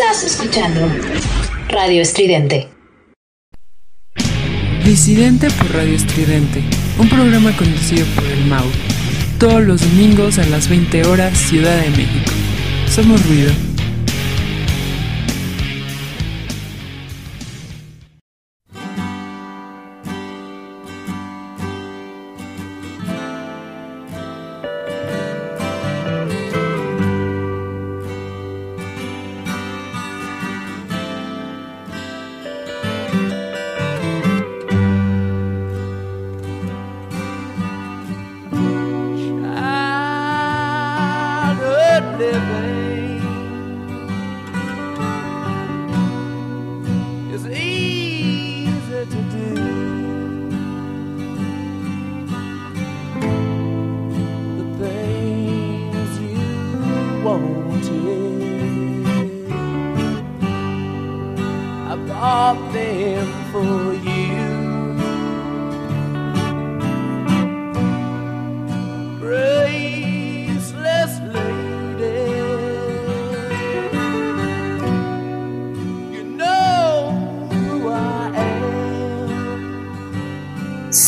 Estás escuchando Radio Estridente. Disidente por Radio Estridente, un programa conducido por el MAU, todos los domingos a las 20 horas, Ciudad de México. Somos ruido.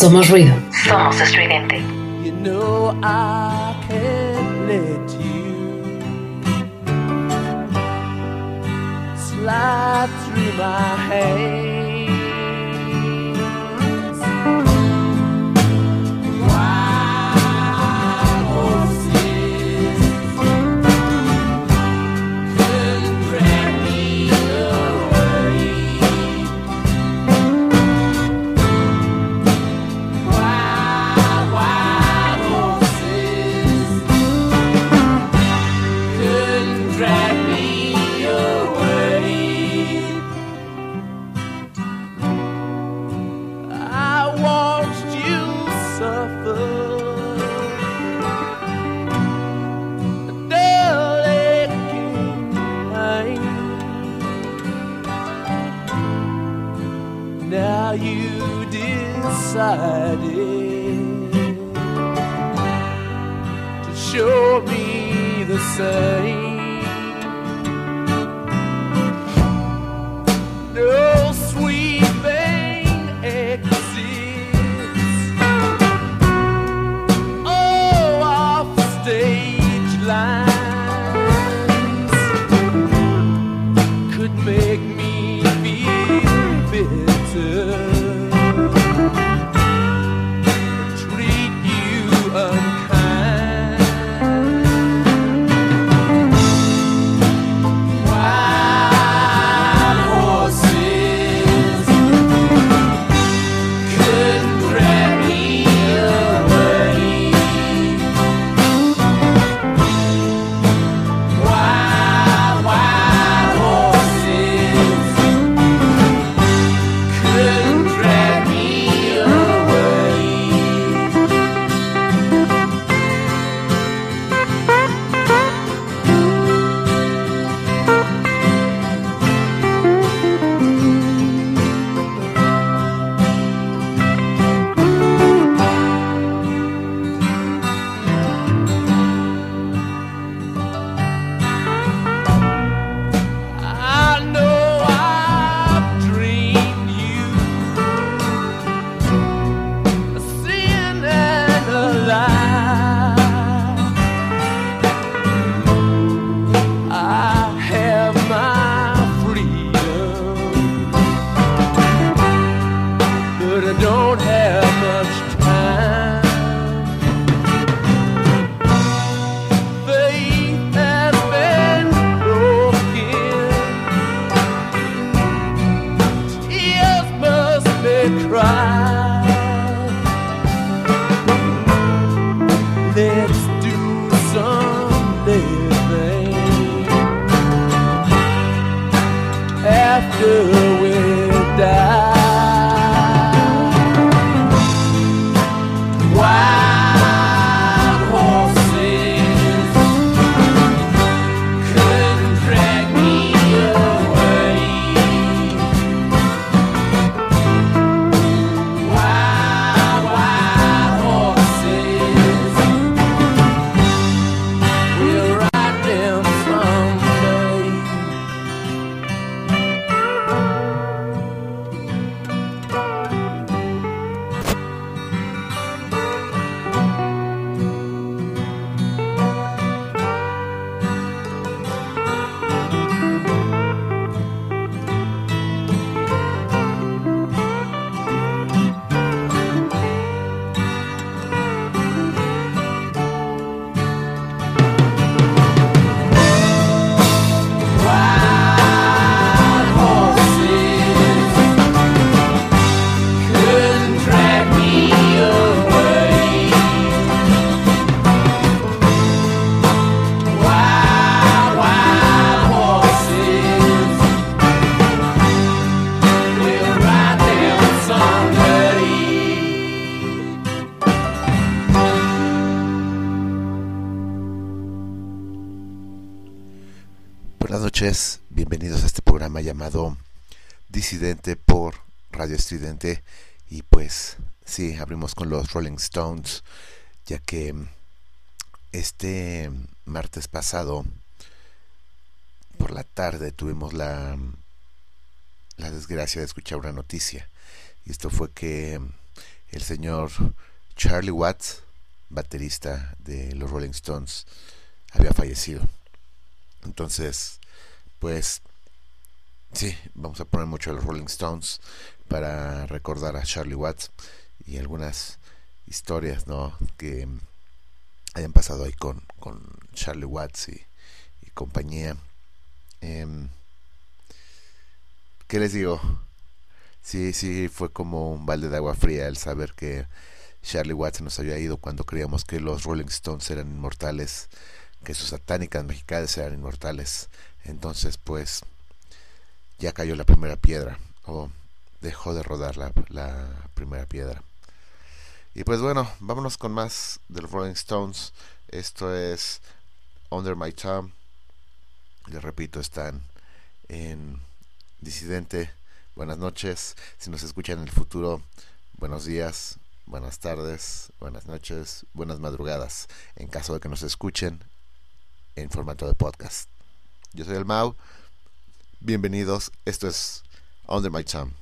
Somos ruido. Somos estridente. You know I can't let you slide through my hands. Bienvenidos a este programa llamado Disidente por Radio Estridente. Y pues sí, abrimos con los Rolling Stones, ya que este martes pasado, por la tarde, tuvimos la, la desgracia de escuchar una noticia. Y esto fue que el señor Charlie Watts, baterista de los Rolling Stones, había fallecido. Entonces, pues sí, vamos a poner mucho a los Rolling Stones para recordar a Charlie Watts y algunas historias, ¿no? Que hayan pasado ahí con, con Charlie Watts y, compañía. Em, ¿Qué les digo? Sí, sí, fue como un balde de agua fría el saber que Charlie Watts nos había ido cuando creíamos que los Rolling Stones eran inmortales, que sus satánicas mexicanas eran inmortales. Entonces, pues, ya cayó la primera piedra, o dejó de rodar la, la primera piedra. Y pues bueno, vámonos con más de los Rolling Stones. Esto es Under My Thumb. Les repito, están en Disidente. Buenas noches. Si nos escuchan en el futuro, buenos días, buenas tardes, buenas noches, buenas madrugadas. En caso de que nos escuchen en formato de podcast. Yo soy el Mau. Bienvenidos. Esto es Under My Thumb.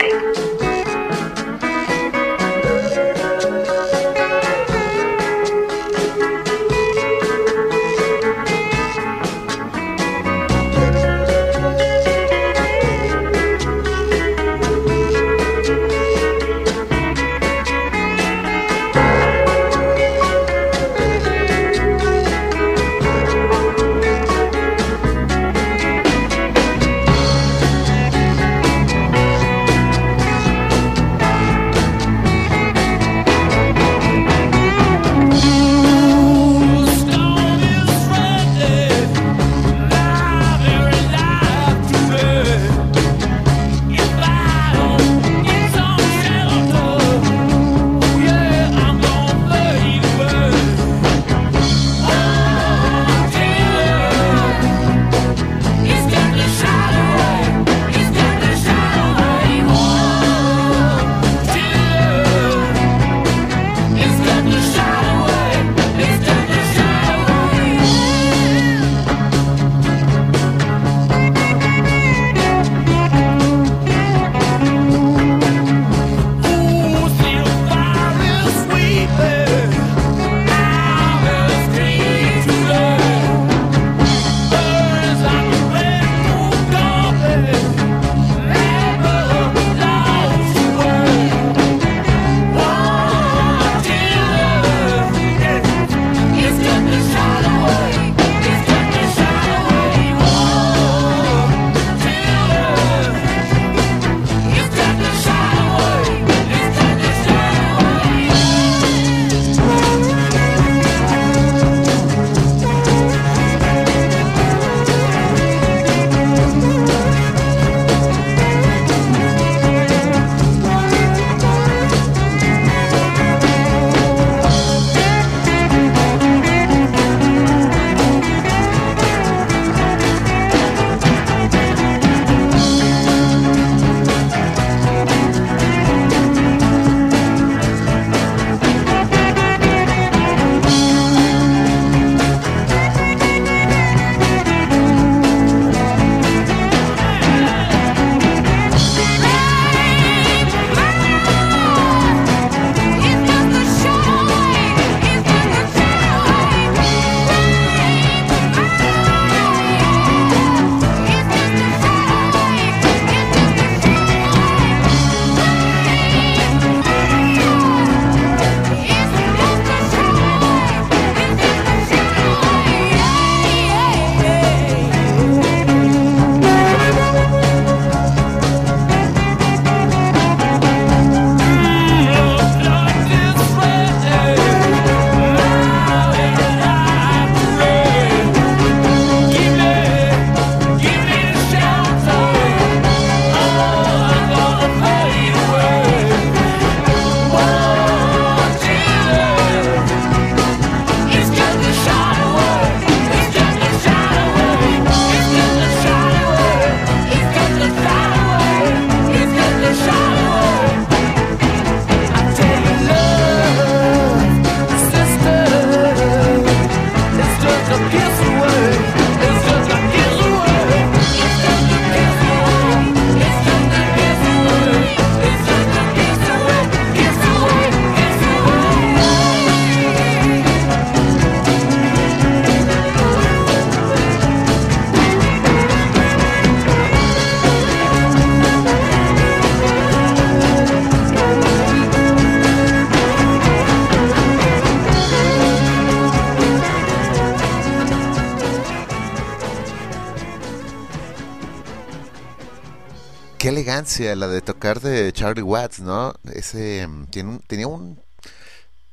La de tocar de Charlie Watts, ¿no? Ese mm, tiene un, tenía un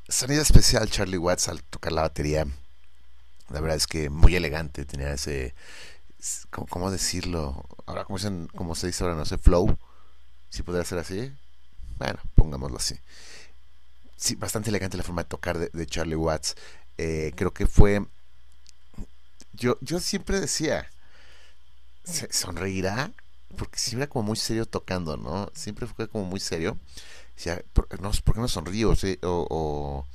sonido especial Charlie Watts al tocar la batería. La verdad es que muy elegante, tenía ese ¿cómo, decirlo? Ahora como se dice ahora, no sé, flow. Si podría ser así. Bueno, pongámoslo así. Sí, bastante elegante la forma de tocar de, Charlie Watts. Eh, creo que fue yo, yo siempre decía, ¿se sonreirá? Porque siempre era como muy serio tocando, ¿no? Siempre fue como muy serio. Decía, ¿por, no, ¿por qué no sonríe? O,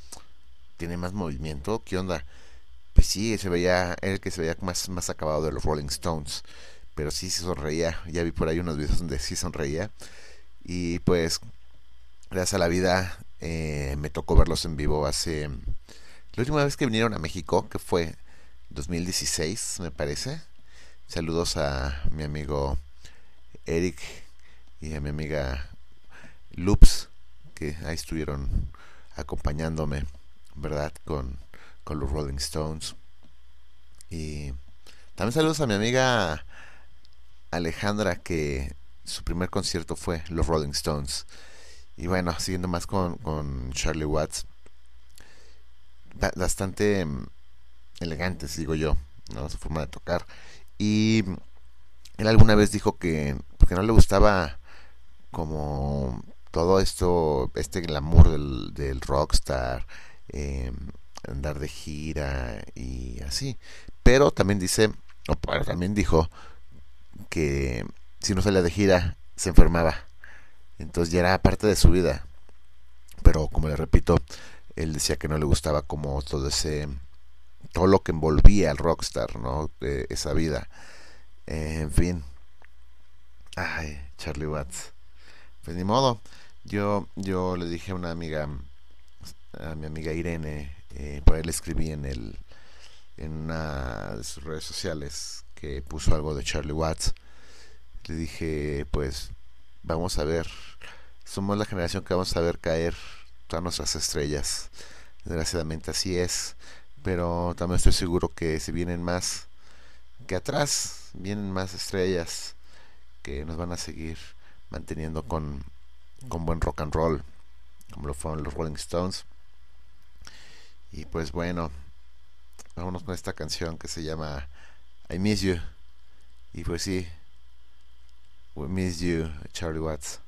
tiene más movimiento, ¿qué onda? Pues sí, se veía, el que se veía más, más acabado de los Rolling Stones. pero sí, sí sonreía. Ya vi por ahí unos videos donde sí sonreía. Y pues, gracias a la vida, eh, me tocó verlos en vivo hace... La última vez que vinieron a México, que fue 2016, me parece. Saludos a mi amigo Eric y a mi amiga Loops, que ahí estuvieron acompañándome, ¿verdad? Con, con los Rolling Stones. Y también saludos a mi amiga Alejandra, que su primer concierto fue los Rolling Stones. Y bueno, siguiendo más con, con Charlie Watts, bastante mm, elegantes, digo yo, ¿no? su forma de tocar. Y él alguna vez dijo que no le gustaba como todo esto, este glamour del, del rockstar, eh, andar de gira y así. Pero también dice, o también dijo que si no salía de gira se enfermaba. Entonces ya era parte de su vida. Pero como le repito, él decía que no le gustaba como todo ese todo lo que envolvía al rockstar, ¿no? De esa vida. Eh, en fin. Ay, Charlie Watts. Pues ni modo. Yo, yo le dije a una amiga, a mi amiga Irene, eh, por ahí le escribí en el, en una de sus redes sociales que puso algo de Charlie Watts. Le dije, pues, vamos a ver, somos la generación que vamos a ver caer todas nuestras estrellas. Desgraciadamente así es pero también estoy seguro que si vienen más que atrás, vienen más estrellas que nos van a seguir manteniendo con, con buen rock and roll, como lo fueron los Rolling Stones. Y pues bueno, vámonos con esta canción que se llama I Miss You. Y pues sí, We Miss You, Charlie Watts.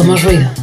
Somos ruido.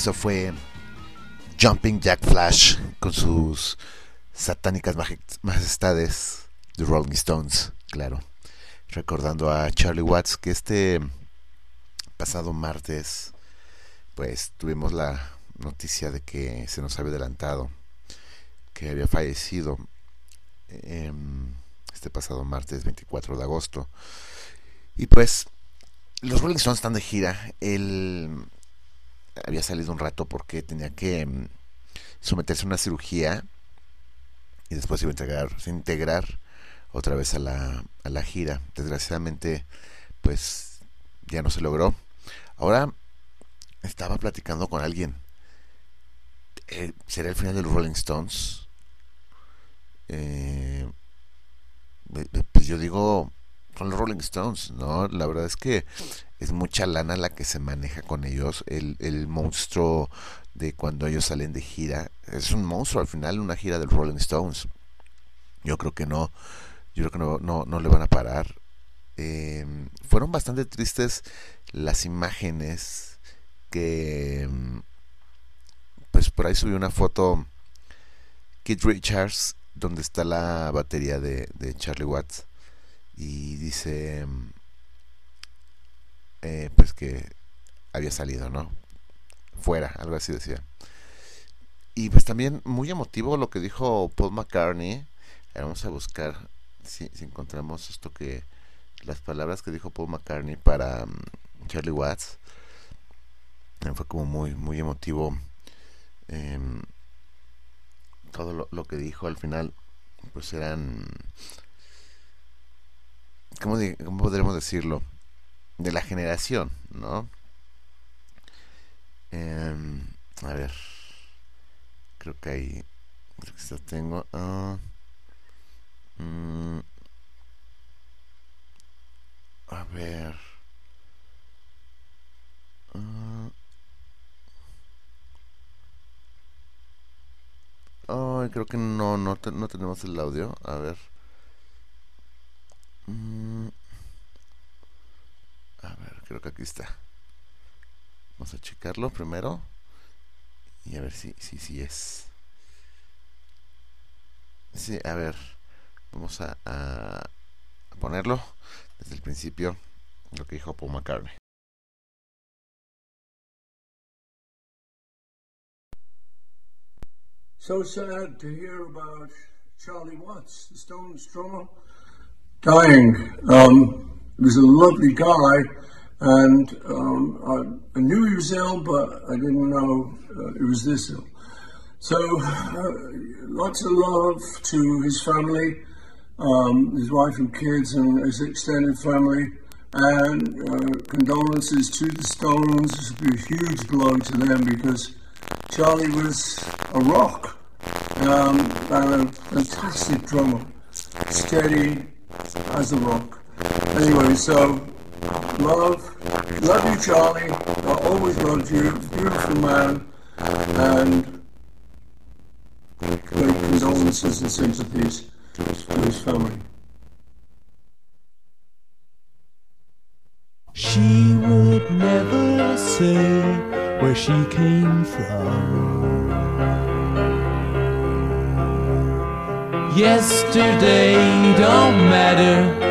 Eso fue Jumping Jack Flash con sus satánicas majestades de Rolling Stones, claro. Recordando a Charlie Watts que este pasado martes pues tuvimos la noticia de que se nos había adelantado que había fallecido este pasado martes 24 de agosto. Y pues los Rolling Stones están de gira. Él había salido un rato porque tenía que mm, someterse a una cirugía y después iba a integrar, integrar otra vez a la, a la gira. Desgraciadamente, pues ya no se logró. Ahora estaba platicando con alguien. Eh, ¿Será el final de los Rolling Stones? Eh, pues yo digo, son los Rolling Stones, ¿no? La verdad es que es mucha lana la que se maneja con ellos. El, el monstruo de cuando ellos salen de gira es un monstruo al final, una gira del Rolling Stones. Yo creo que no, yo creo que no, no, no le van a parar. Eh, fueron bastante tristes las imágenes que pues por ahí subió una foto Kid Richards donde está la batería de, de Charlie Watts y dice eh, pues que había salido, ¿no? Fuera, algo así decía. Y pues también muy emotivo lo que dijo Paul McCartney. Vamos a buscar si, encontramos esto que las palabras que dijo Paul McCartney para mm, Charlie Watts. Fue como muy, muy emotivo. Em, todo lo, que dijo al final, pues eran ¿cómo, podríamos decirlo? De la generación, ¿no? Em, a ver, creo que ahí, creo que esto tengo. Uh, a ver. Uh, creo que no, no, no tenemos el audio. A ver. Mm. A ver, creo que aquí está. Vamos a checarlo primero. Y a ver si, si, si es. Sí, a ver. Vamos a, ponerlo desde el principio. Lo que dijo Paul McCartney. So sad to hear about Charlie Watts, the Stones drummer. dying. Um, he was a lovely guy, and um, I, I, knew he was ill, but I didn't know uh, he was this ill. So, uh, lots of love to his family, um, his wife and kids, and his extended family, and uh, condolences to the Stones. This would be a huge blow to them because Charlie was a rock um, and a fantastic drummer, steady, as a rock. Anyway, so love, love you, Charlie. I always loved you. Beautiful man, and great condolences and sympathies to his family. She would never say where she came from. Yesterday don't matter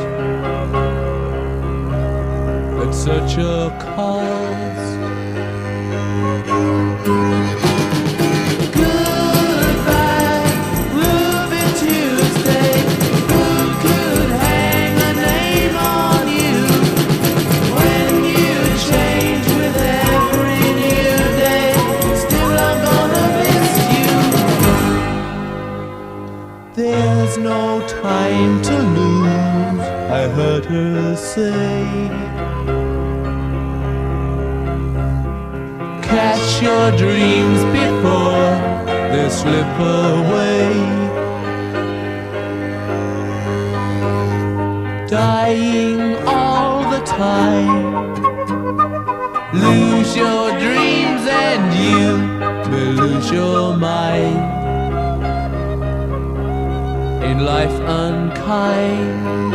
gonna miss you. There's no time to lose, I heard her say. Dreams before they slip away. Dying all the time. Lose your dreams and you may lose your mind. In life unkind.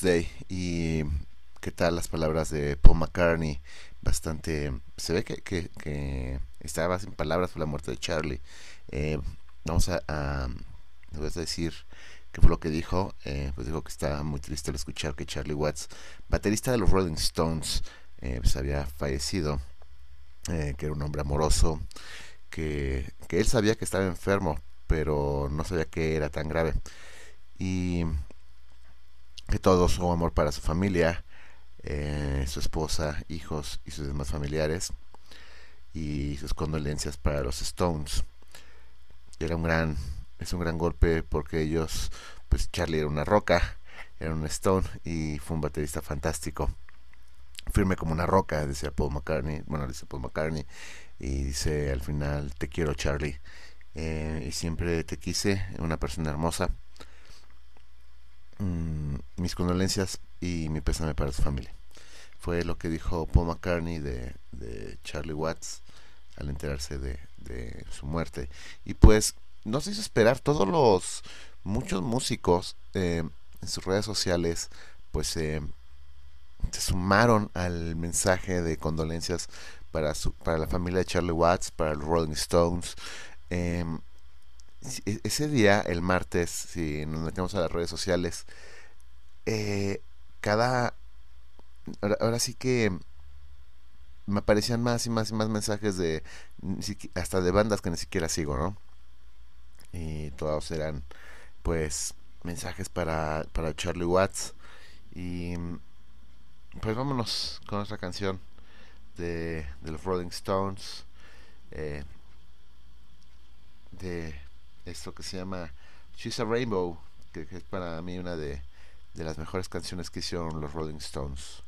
Rude Tuesday. ¿Y qué tal las palabras de Paul McCartney? Bastante. Se ve que, que, estaba sin palabras por la muerte de Charlie. Eh, vamos a, a. a decir qué fue lo que dijo. Eh, pues dijo que estaba muy triste al escuchar que Charlie Watts, baterista de los Rolling Stones, eh, pues había fallecido. que era un hombre amoroso. Que, que él sabía que estaba enfermo, pero no sabía que era tan grave y que todo su amor para su familia, eh, su esposa, hijos y sus demás familiares y sus condolencias para los Stones. Era un gran, es un gran golpe porque ellos, pues Charlie era una roca, era un Stone y fue un baterista fantástico. Firme como una roca, decía Paul McCartney, bueno, dice Paul McCartney, y dice al final, te quiero Charlie, eh, y siempre te quise, una persona hermosa. Mm, mis condolencias y mi pésame para su familia. Fue lo que dijo Paul McCartney de, Charlie Watts al enterarse de, su muerte. Y pues nos hizo esperar todos los muchos músicos eh, en sus redes sociales pues eh, se sumaron al mensaje de condolencias para su, para la familia de Charlie Watts, para los Rolling Stones. Em, si- e- ese día, el martes, si nos metemos a las redes sociales, eh, cada... Ahora, sí que me aparecían más y más y más mensajes de hasta de bandas que ni siquiera sigo, ¿no? Y todos eran pues mensajes para, para Charlie Watts y pues vámonos con otra canción de, de los Rolling Stones eh, de esto que se llama She's a Rainbow que, es para mí una de, de las mejores canciones que hicieron los Rolling Stones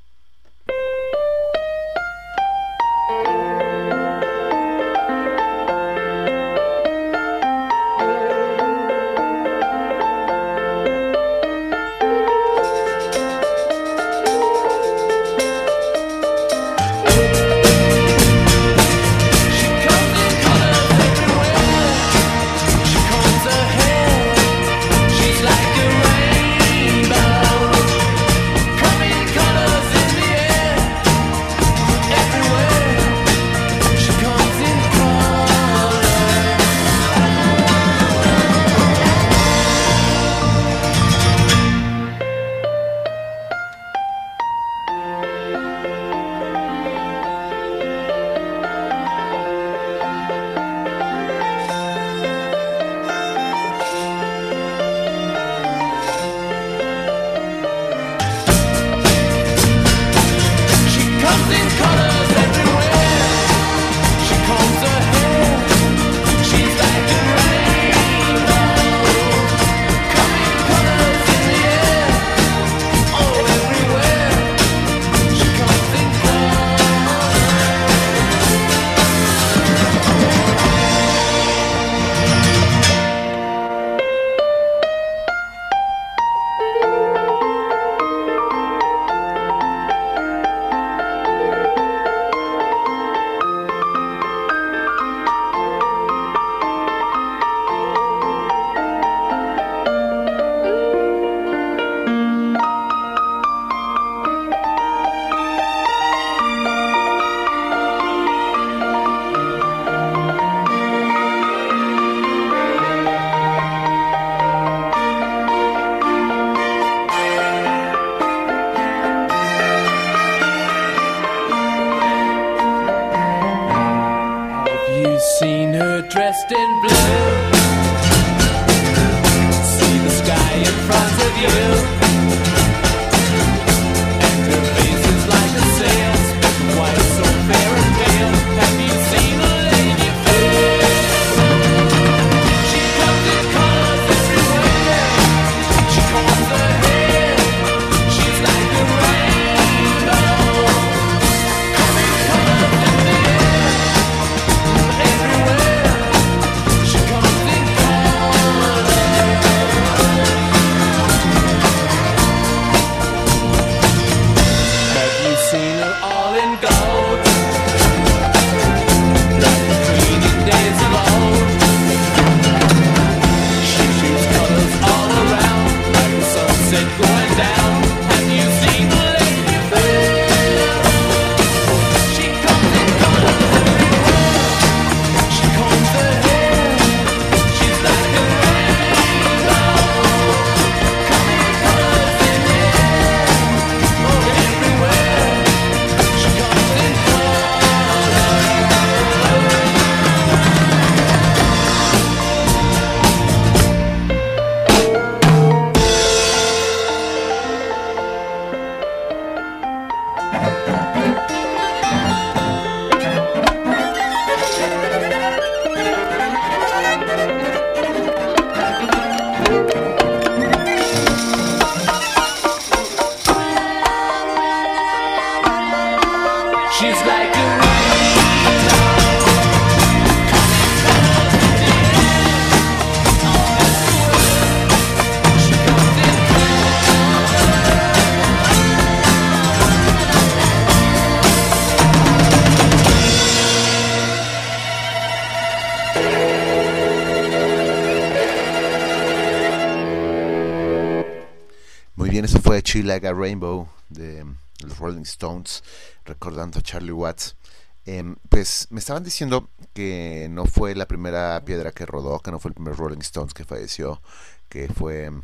Chill Like a Rainbow de los Rolling Stones, recordando a Charlie Watts. Em, pues me estaban diciendo que no fue la primera piedra que rodó, que no fue el primer Rolling Stones que falleció, que fue mm,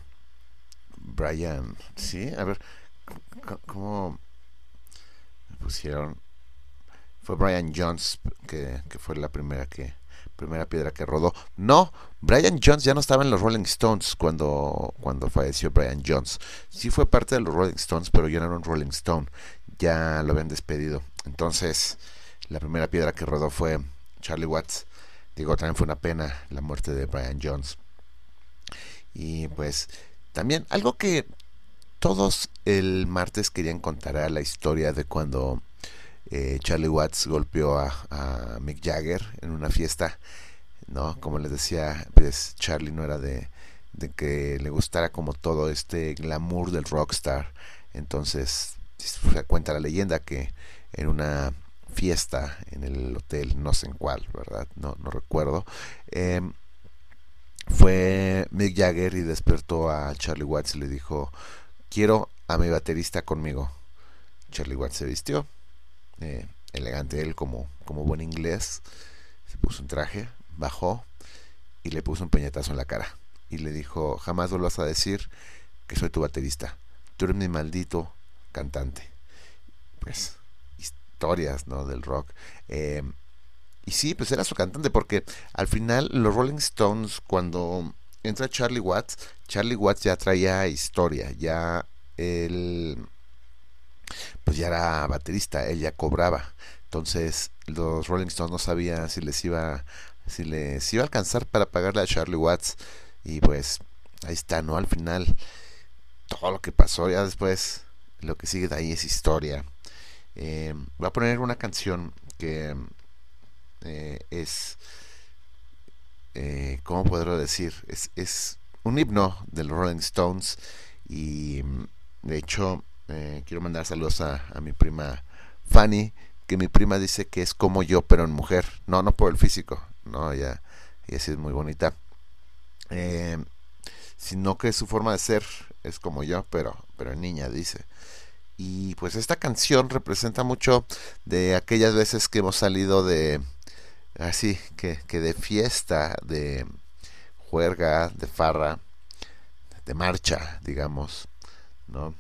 Brian. Sí, a ver, ¿cómo me pusieron? Fue Brian Jones que, que fue la primera que primera piedra que rodó. No, Brian Jones ya no estaba en los Rolling Stones cuando, cuando falleció Brian Jones. Sí fue parte de los Rolling Stones, pero ya no era un Rolling Stone. Ya lo habían despedido. Entonces, la primera piedra que rodó fue Charlie Watts. Digo, también fue una pena la muerte de Brian Jones. Y pues, también algo que todos el martes querían contar era la historia de cuando eh, Charlie Watts golpeó a, Mick Jagger en una fiesta, ¿no? Como les decía, pues Charlie no era de, que le gustara como todo este glamour del rockstar. Entonces, se cuenta la leyenda que en una fiesta en el hotel, no sé en cuál, ¿verdad? No, no recuerdo. em, fue Mick Jagger y despertó a Charlie Watts y le dijo, quiero a mi baterista conmigo. Charlie Watts se vistió, eh, elegante él como, como buen inglés, se puso un traje, bajó y le puso un peñetazo en la cara. Y le dijo, jamás vuelvas a decir que soy tu baterista. Tú eres mi maldito cantante. Pues, historias, ¿no? Del rock. Eh, y sí, pues era su cantante, porque al final los Rolling Stones, cuando entra Charlie Watts, Charlie Watts ya traía historia, ya él, pues ya era baterista, él ya cobraba. Entonces los Rolling Stones no sabían si les iba, si les iba a alcanzar para pagarle a Charlie Watts. Y pues ahí está, ¿no? Al final, todo lo que pasó, ya después, lo que sigue de ahí es historia. Eh, voy a poner una canción que eh, es, eh, ¿cómo podré decir? Es, es un himno de los Rolling Stones y de hecho eh, quiero mandar saludos a, a mi prima Fanny, que mi prima dice que es como yo pero en mujer, no, no por el físico, no, ella, ella sí es muy bonita, eh, sino que su forma de ser es como yo, pero, pero en niña, dice. Y pues esta canción representa mucho de aquellas veces que hemos salido de así que, que de fiesta, de juerga, de farra, de marcha, digamos, ¿no?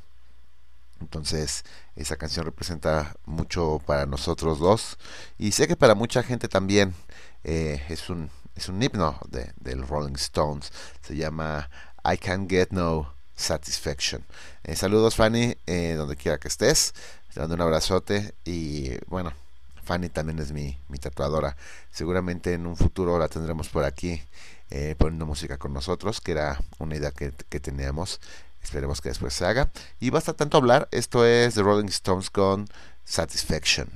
Entonces, esa canción representa mucho para nosotros dos y sé que para mucha gente también eh, es un es un himno de, del Rolling Stones. Se llama I Can't Get No Satisfaction. Eh, saludos Fanny, eh, donde quiera que estés. Te mando un abrazote y bueno, Fanny también es mi, mi tatuadora. Seguramente en un futuro la tendremos por aquí eh, poniendo música con nosotros, que era una idea que, que teníamos. Esperemos que después se haga. Y basta tanto hablar. Esto es The Rolling Stones con Satisfaction.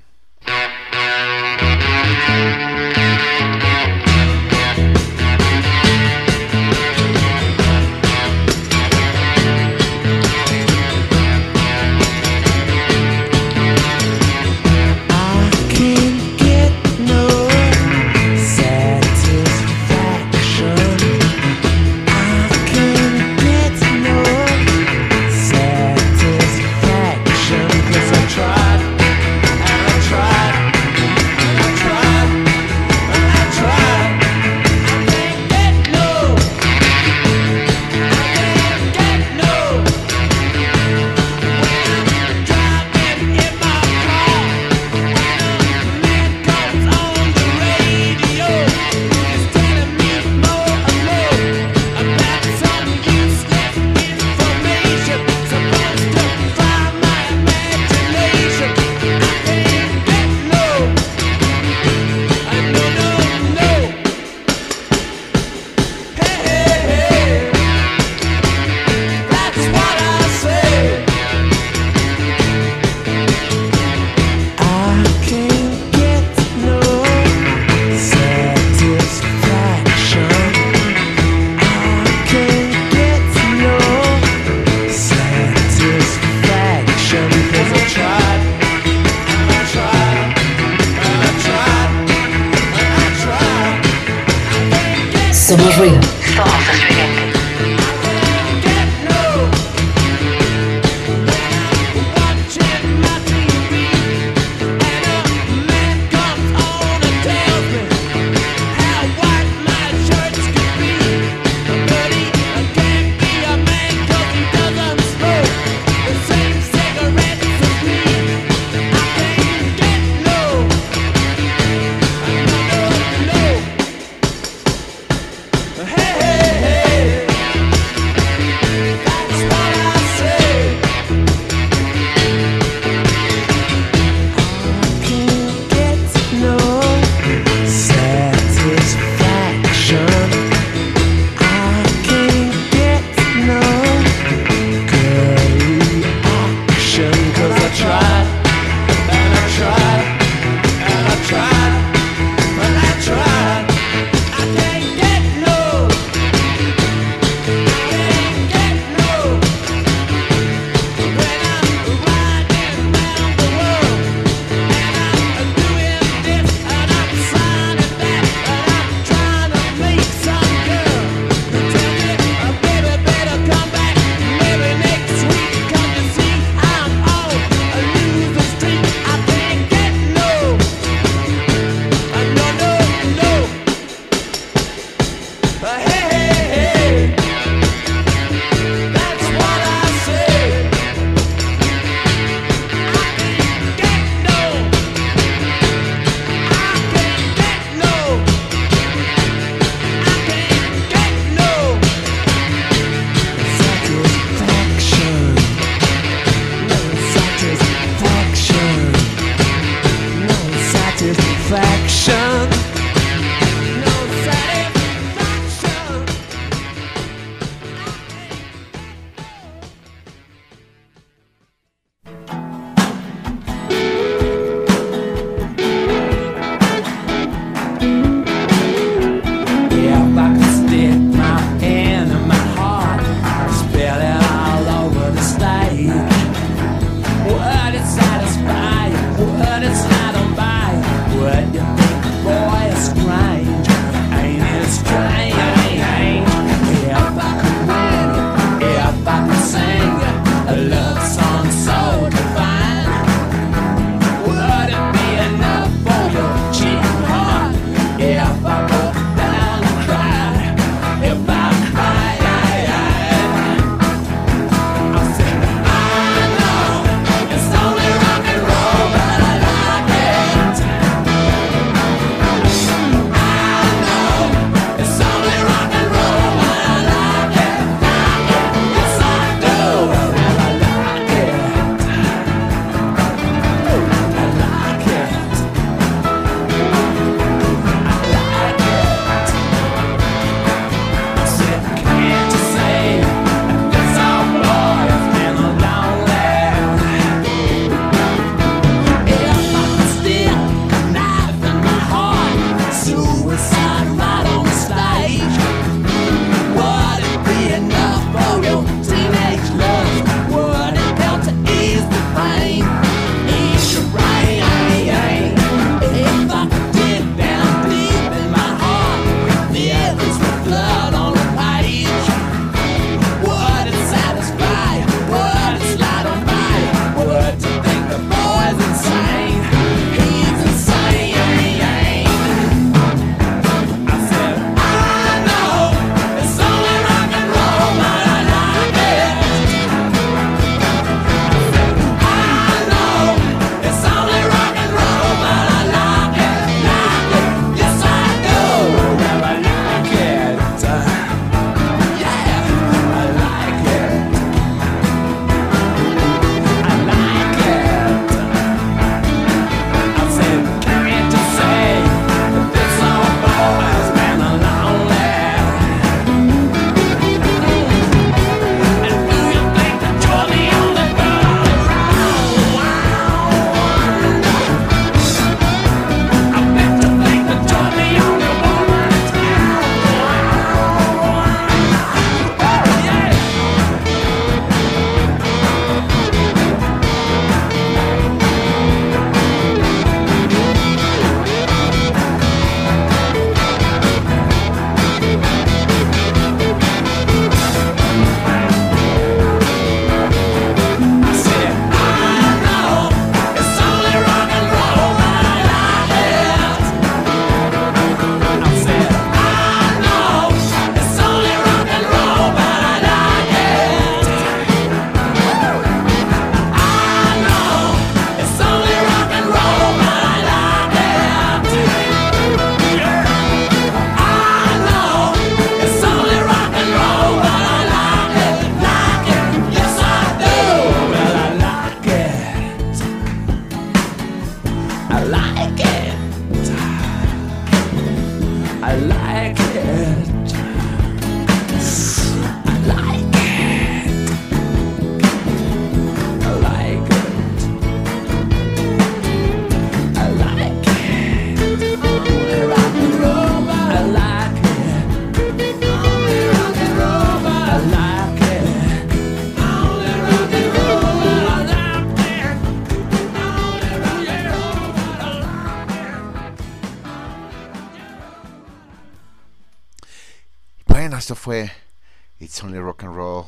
It's Only Rock and Roll,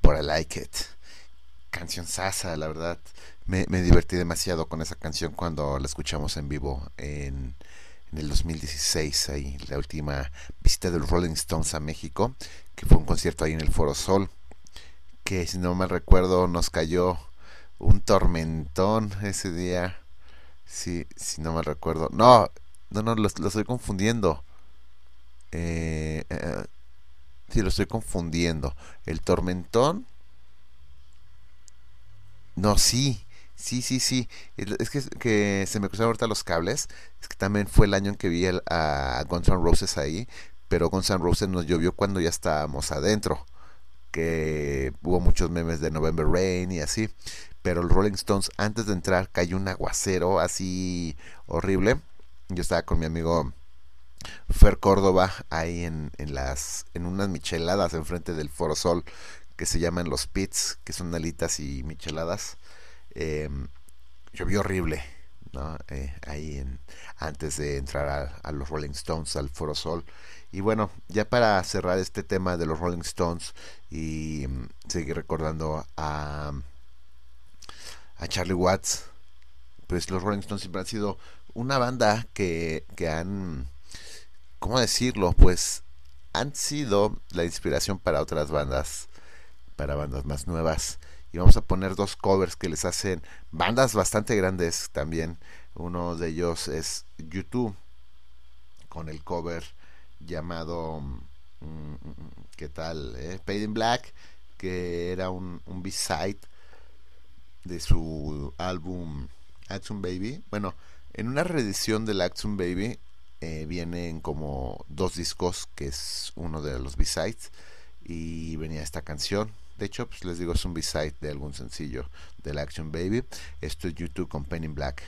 but I Like It. Canción sasa, la verdad. Me, divertí demasiado con esa canción cuando la escuchamos en vivo en, en el 2016, ahí la última visita de los Rolling Stones a México, que fue un concierto ahí en el Foro Sol, que si no me recuerdo nos cayó un tormentón ese día. Sí, si no me recuerdo. No, no, no, lo estoy confundiendo. Eh, eh, sí, lo estoy confundiendo. El tormentón. No, sí. Sí, sí, sí. El- Es que, se me cruzaron ahorita los cables. Es que también fue el año en que vi el- a Guns N' Roses ahí. Pero Guns N' Roses nos llovió cuando ya estábamos adentro. Que hubo muchos memes de November Rain y así. Pero los Rolling Stones, antes de entrar, cayó un aguacero así horrible. Yo estaba con mi amigo Fer Córdoba ahí en, en las en unas micheladas enfrente del Foro Sol que se llaman los pits, que son alitas y micheladas. Eh, llovió horrible, ¿no? Eh, ahí en, antes de entrar a, a los Rolling Stones al Foro Sol. Y bueno, ya para cerrar este tema de los Rolling Stones y mm, seguir recordando a, a Charlie Watts, pues los Rolling Stones siempre han sido una banda que, que han, ¿cómo decirlo? Pues han sido la inspiración para otras bandas, para bandas más nuevas. Y vamos a poner dos covers que les hacen bandas bastante grandes también. Uno de ellos es YouTube, con el cover llamado, mm, mm, ¿qué tal? eh? Paid in Black, que era un, un B-side de su álbum Action Baby. Bueno, en una reedición del Action Baby eh, vienen como dos discos, que es uno de los B-sides, y venía esta canción. De hecho, pues les digo, es un B-side de algún sencillo del Action Baby. Esto es YouTube con Pen in Black.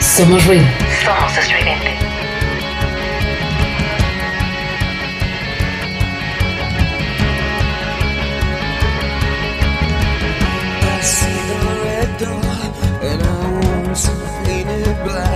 Somos ruido. Somos estridente. Want to paint it black.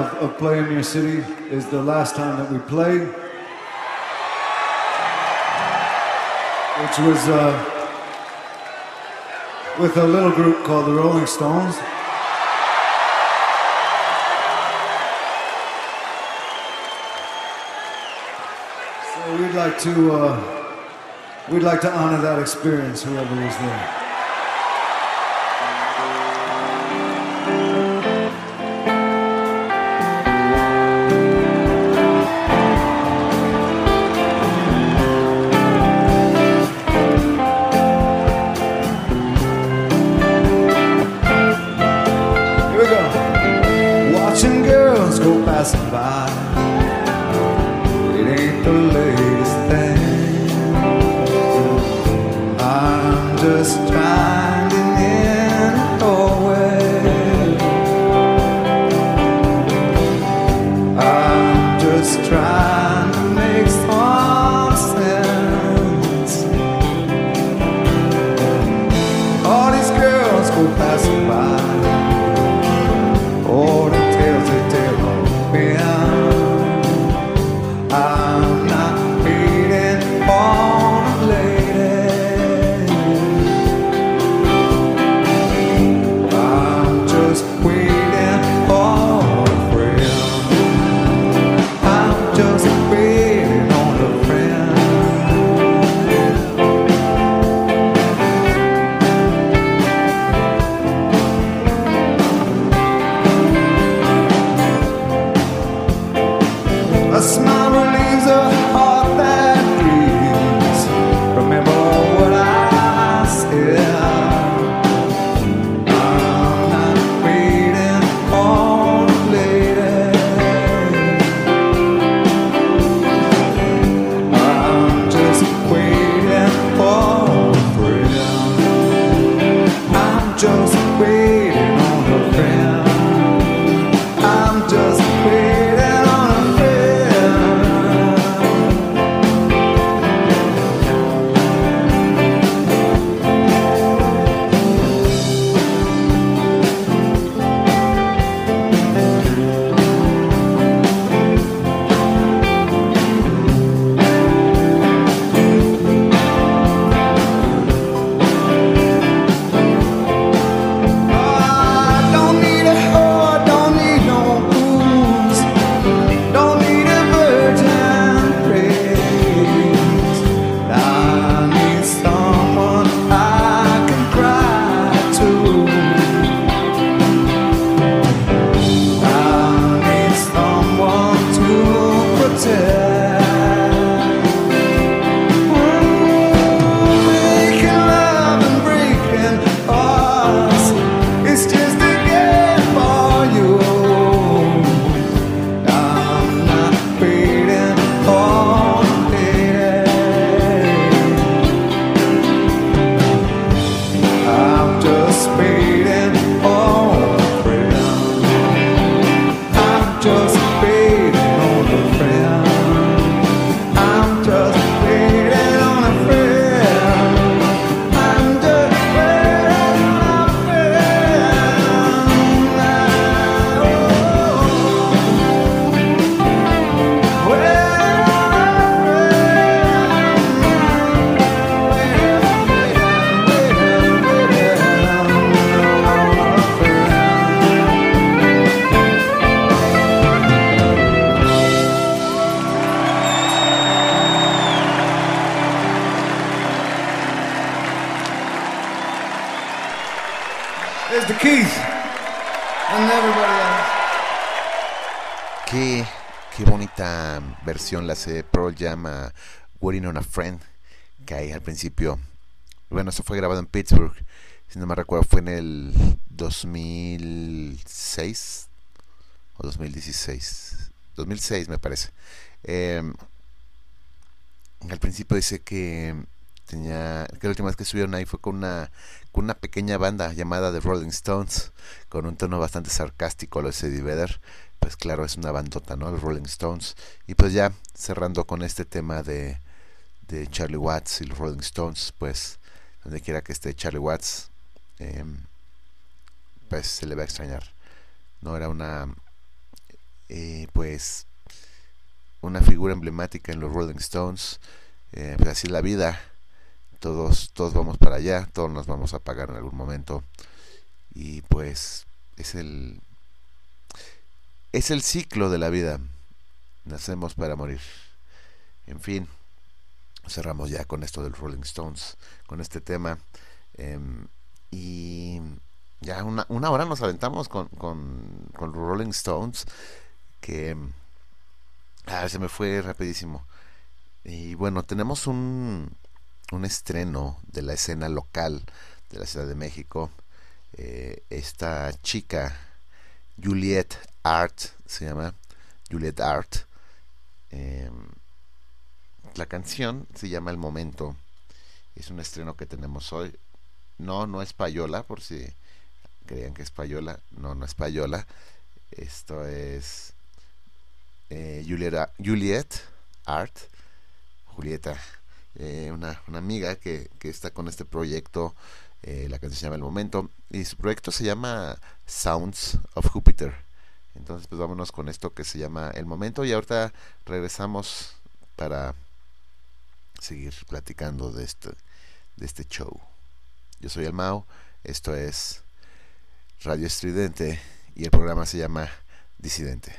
Of, of playing in your city is the last time that we played, which was uh, with a little group called the Rolling Stones. So we'd like to uh, we'd like to honor that experience, whoever was there. Keys. And everybody else. Qué, qué bonita versión la hace Pearl Jam a Waiting on a Friend, que ahí al principio, bueno, eso fue grabado en Pittsburgh, si no me recuerdo, fue en el 2006 o 2016, 2006 me parece. Eh, al principio dice que tenía, que la última vez que estuvieron ahí fue con una, con una pequeña banda llamada The Rolling Stones, con un tono bastante sarcástico, lo de Eddie Vedder, pues claro, es una bandota, ¿no? Los Rolling Stones. Y pues ya cerrando con este tema de, de Charlie Watts y los Rolling Stones, pues donde quiera que esté Charlie Watts, em, pues se le va a extrañar. No era una, eh, pues, una figura emblemática en los Rolling Stones. Eh, pues así la vida. Todos, todos vamos para allá, todos nos vamos a pagar en algún momento. Y pues es el, es el ciclo de la vida. Nacemos para morir. En fin, cerramos ya con esto del Rolling Stones, con este tema. em, y ya una, una hora nos aventamos con, con, con Rolling Stones, que ah, se me fue rapidísimo. Y bueno, tenemos un, un estreno de la escena local de la Ciudad de México. Eh, esta chica, Juliet Art, se llama Juliet Art. em, la canción se llama El Momento. Es un estreno que tenemos hoy. No, no es payola, por si creían que es payola. No, no es payola. Esto es eh, Julieta, Juliet Art. Julieta, eh, una, una amiga que, que está con este proyecto. eh, la canción se llama El Momento. Y su proyecto se llama Sounds of Jupiter. Entonces, pues vámonos con esto que se llama El Momento. Y ahorita regresamos para seguir platicando de este, de este show. Yo soy el Mau, esto es Radio Estridente y el programa se llama Disidente.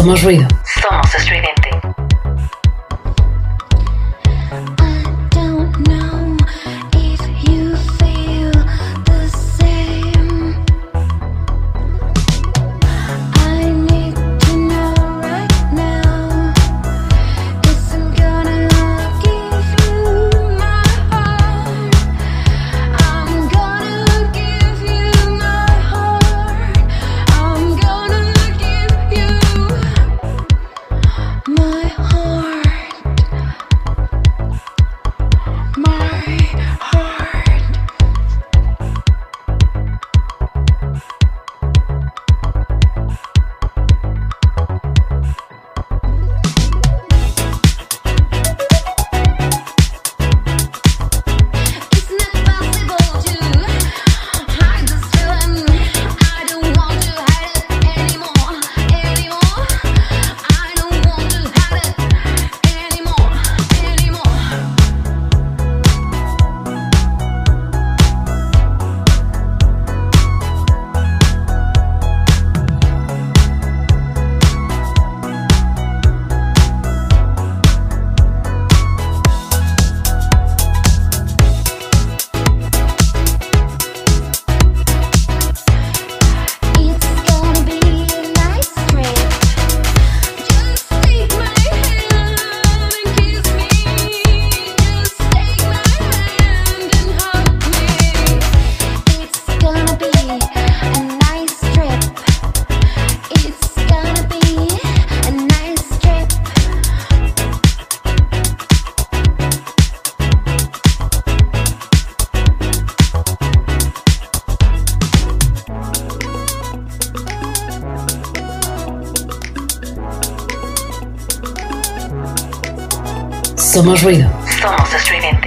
Somos ruido. Somos ruido. Somos estridente.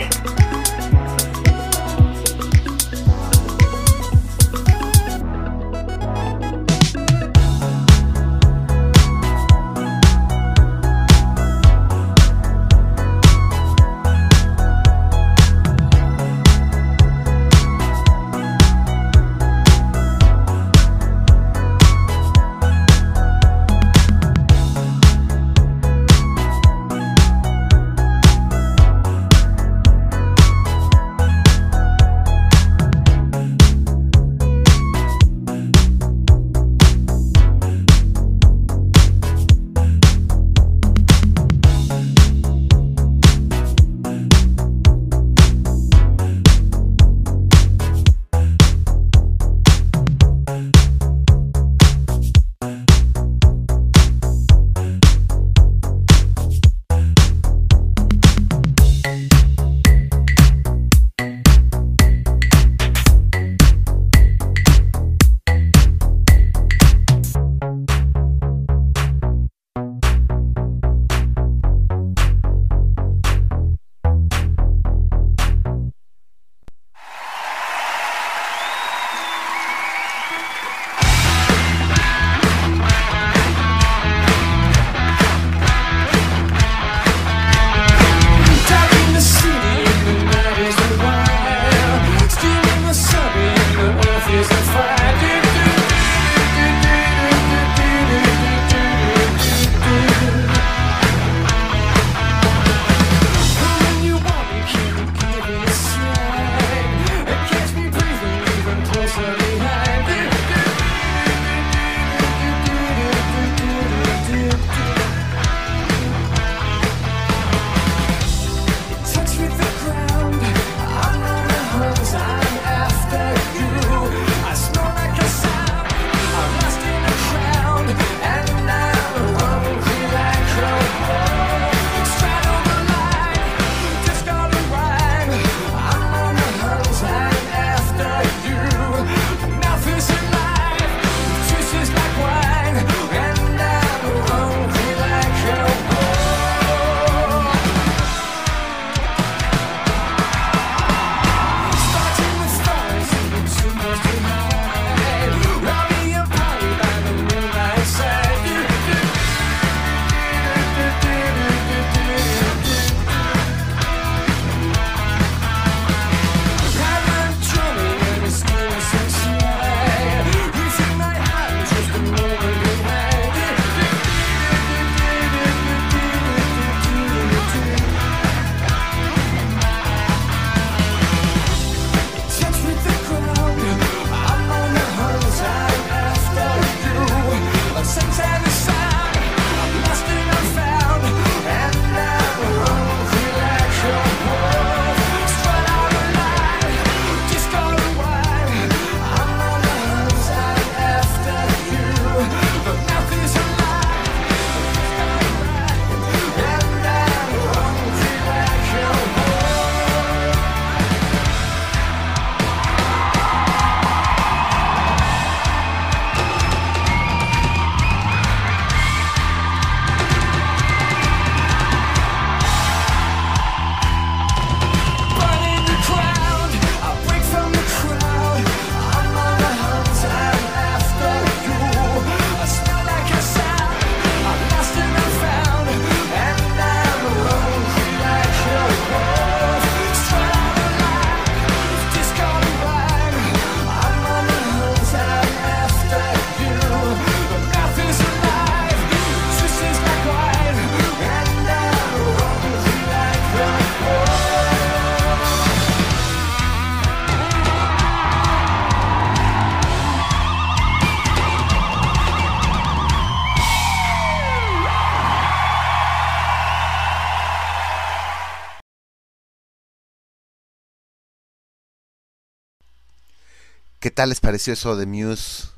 Tal les pareció eso de Muse?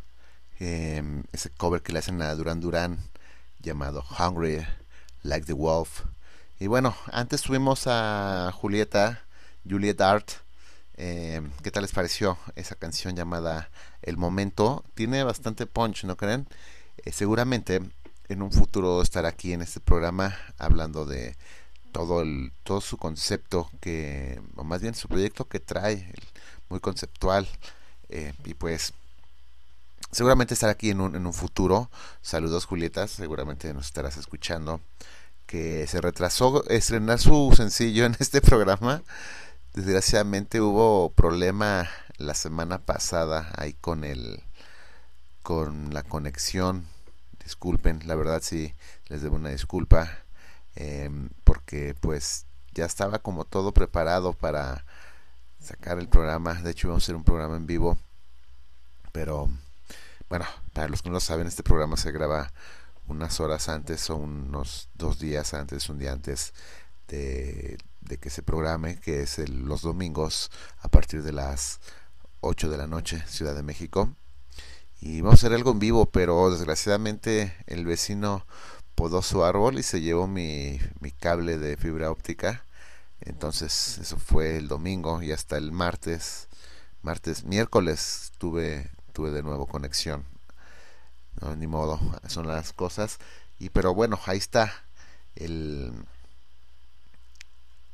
Eh, ese cover que le hacen a Duran Duran llamado Hungry Like the Wolf. Y bueno, antes tuvimos a Julieta, Juliet Art. Eh, ¿Qué tal les pareció esa canción llamada El Momento? Tiene bastante punch, ¿no creen? Eh, seguramente en un futuro estará aquí en este programa hablando de todo el todo su concepto que o más bien su proyecto que trae muy conceptual eh, y pues seguramente estará aquí en un, en un futuro. Saludos Julieta seguramente nos estarás escuchando que se retrasó estrenar su sencillo en este programa. Desgraciadamente hubo problema la semana pasada ahí con el con la conexión. Disculpen la verdad sí les debo una disculpa em, porque pues ya estaba como todo preparado para sacar el programa de hecho íbamos a hacer un programa en vivo pero bueno para los que no lo saben este programa se graba unas horas antes o unos dos días antes un día antes de, que se programe que es el- los domingos a partir de las 8 de la noche Ciudad de México y vamos a hacer algo en vivo, pero desgraciadamente el vecino podó su árbol y se llevó mi cable de fibra óptica. Entonces eso fue el domingo y hasta el martes, martes, miércoles tuve, tuve de nuevo conexión. No, ni modo, son las cosas. Y pero bueno, ahí está. El,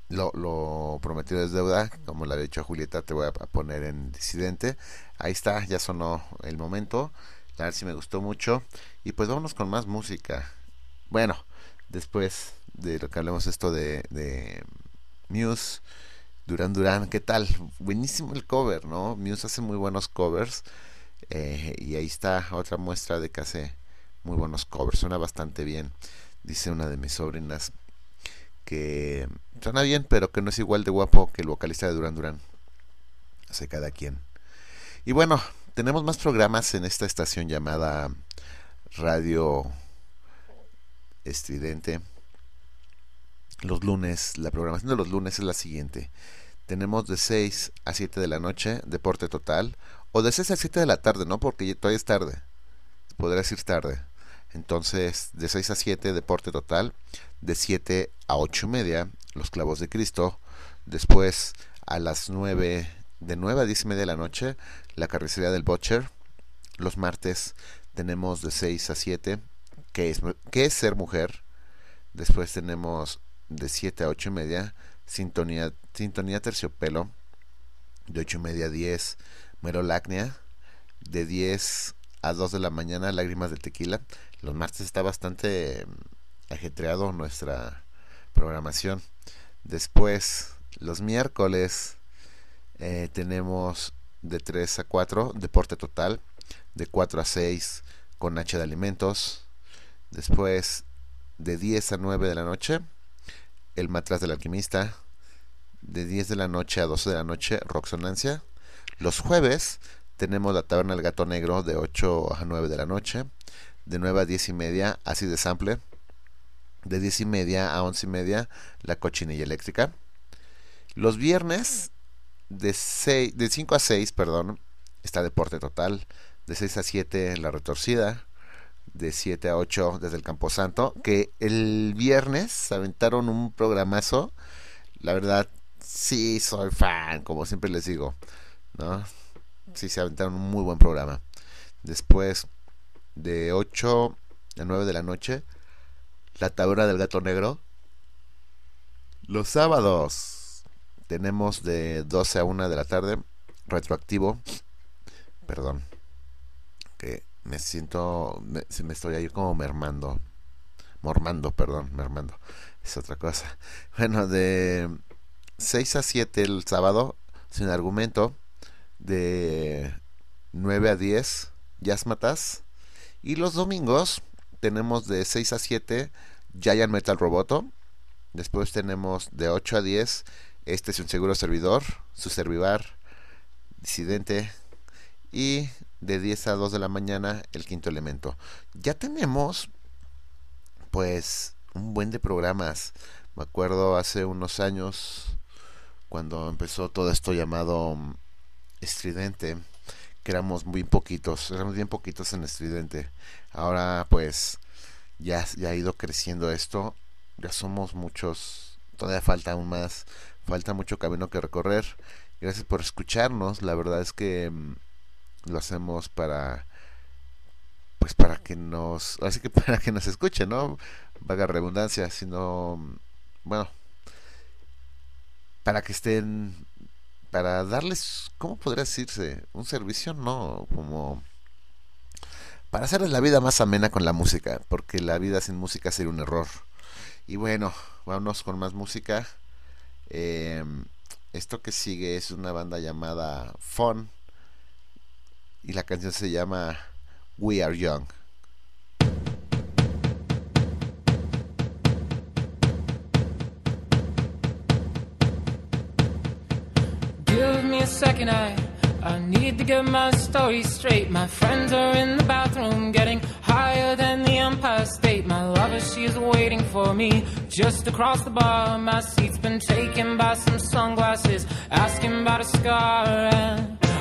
lo, prometido es deuda, como le había dicho a Julieta, te voy a a poner en disidente. Ahí está, ya sonó el momento. La verdad sí me gustó mucho. Y pues vámonos con más música. Bueno, después de lo que hablemos esto de, de Muse, Duran Duran, ¿qué tal? Buenísimo el cover, ¿no? Muse hace muy buenos covers. eh, y ahí está otra muestra de que hace muy buenos covers. Suena bastante bien. Dice una de mis sobrinas que suena bien, pero que no es igual de guapo que el vocalista de Duran Duran. Hace cada quien. Y bueno, tenemos más programas en esta estación llamada Radio Estridente. Los lunes, la programación de los lunes es la siguiente. Tenemos de 6 a 7 de la noche, deporte total. O de 6 a 7 de la tarde, ¿no? Porque todavía es tarde. Podría decir tarde. Entonces, de 6 a 7, deporte total. De 7 a 8 y media, los clavos de Cristo. Después, a las 9, de 9 a 10 y media de la noche, la carnicería del Butcher. Los martes tenemos de 6 a 7, que es, que es ser mujer. Después tenemos de 7 a 8 y media, sintonía, sintonía terciopelo. De 8 y media a 10, merolacnia. De 10 a 2 de la mañana, lágrimas del tequila. Los martes está bastante mm, ajetreado nuestra programación. Después, los miércoles, eh, tenemos de 3 a 4, deporte total. De 4 a 6, con H de alimentos. Después, de 10 a 9 de la noche, el matraz del alquimista. De 10 de la noche a 12 de la noche, Roxonancia. Los jueves tenemos la taberna del gato negro de 8 a 9 de la noche. De 9 a 10 y media, así de sample. De 10 y media a 11 y media, la cochinilla eléctrica. Los viernes, de, 6, de 5 a 6, perdón, está deporte total. De 6 a 7, la retorcida. De 7 a 8, desde el Camposanto. Que el viernes aventaron un programazo. La verdad, sí soy fan, como siempre les digo. ¿no? Sí, se aventaron un muy buen programa. Después, de 8 a 9 de la noche, la taberna del gato negro. Los sábados tenemos de 12 a 1 de la tarde, retroactivo. Perdón, que me siento, me, me estoy ahí como mermando. Mormando, perdón, mermando. Es otra cosa. Bueno, de 6 a 7 el sábado, sin argumento. De 9 a 10, Yasmatas. Y los domingos tenemos de 6 a 7 Giant Metal Roboto. Después tenemos de 8 a 10 Este es un seguro servidor, su servivar, disidente. Y de 10 a 2 de la mañana el quinto elemento. Ya tenemos pues un buen de programas. Me acuerdo hace unos años cuando empezó todo esto llamado mm, estridente que éramos muy poquitos, éramos bien poquitos en Estridente. Ahora pues ya, ya ha ido creciendo esto, ya somos muchos, todavía falta aún más, falta mucho camino que recorrer. Gracias por escucharnos, la verdad es que mm, lo hacemos para pues para que nos, así que para que nos escuchen, ¿no? Vaga redundancia, sino bueno, para que estén, para darles, ¿cómo podría decirse? Un servicio, no, como para hacerles la vida más amena con la música, porque la vida sin música sería un error. Y bueno, vámonos con más música. Eh, esto que sigue es una banda llamada Fun y la canción se llama We Are Young. Give me a second, I I need to get my story straight. My friends are in the bathroom, getting higher than the Empire State. My lover, she's waiting for me just across the bar. My seat's been taken by some sunglasses, asking about a scar. And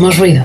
Somos ruido.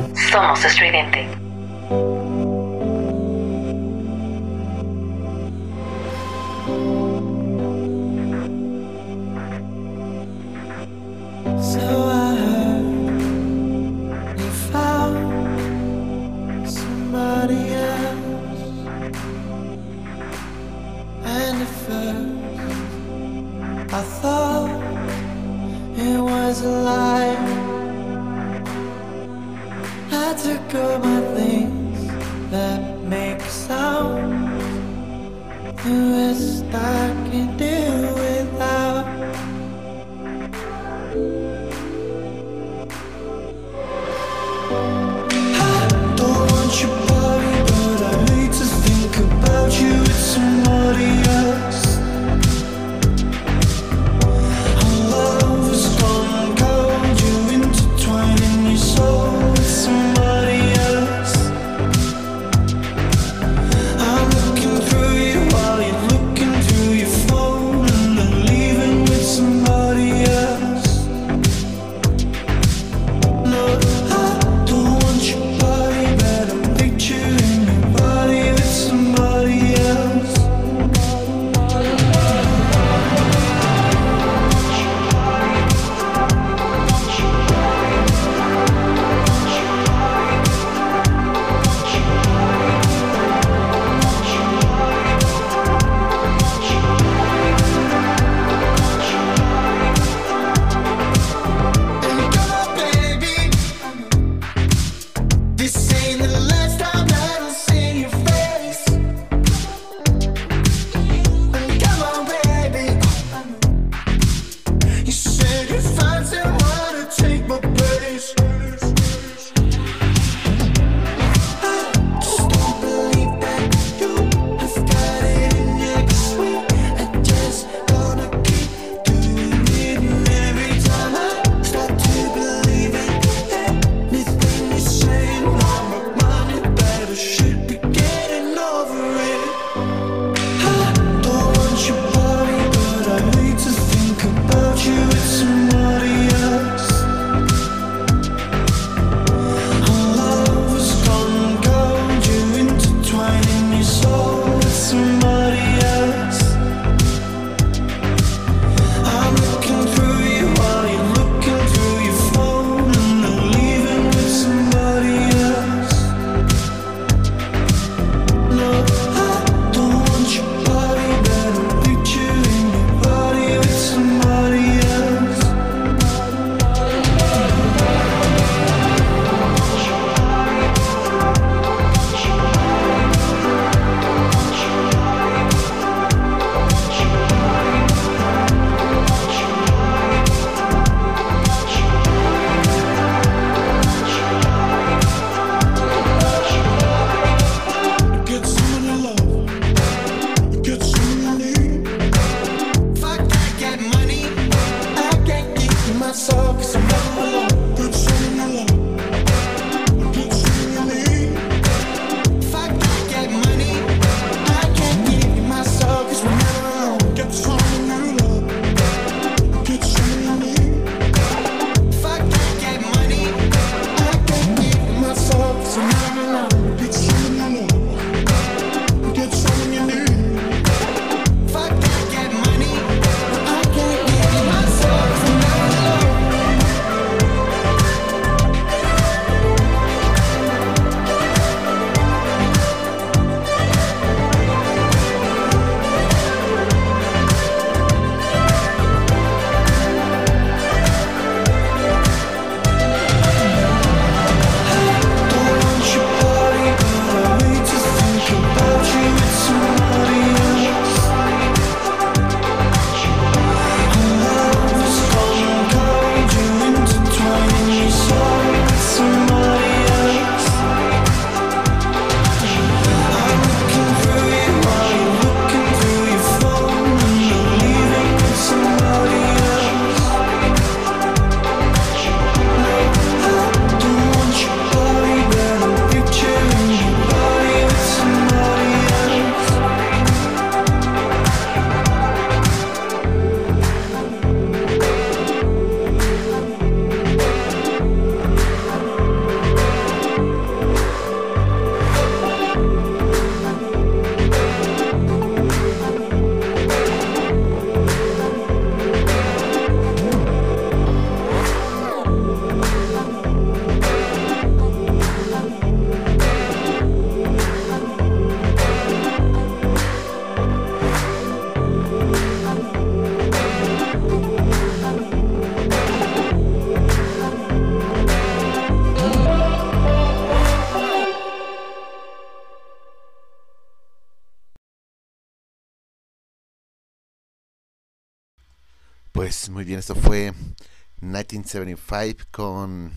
Pues muy bien, esto fue 1975 con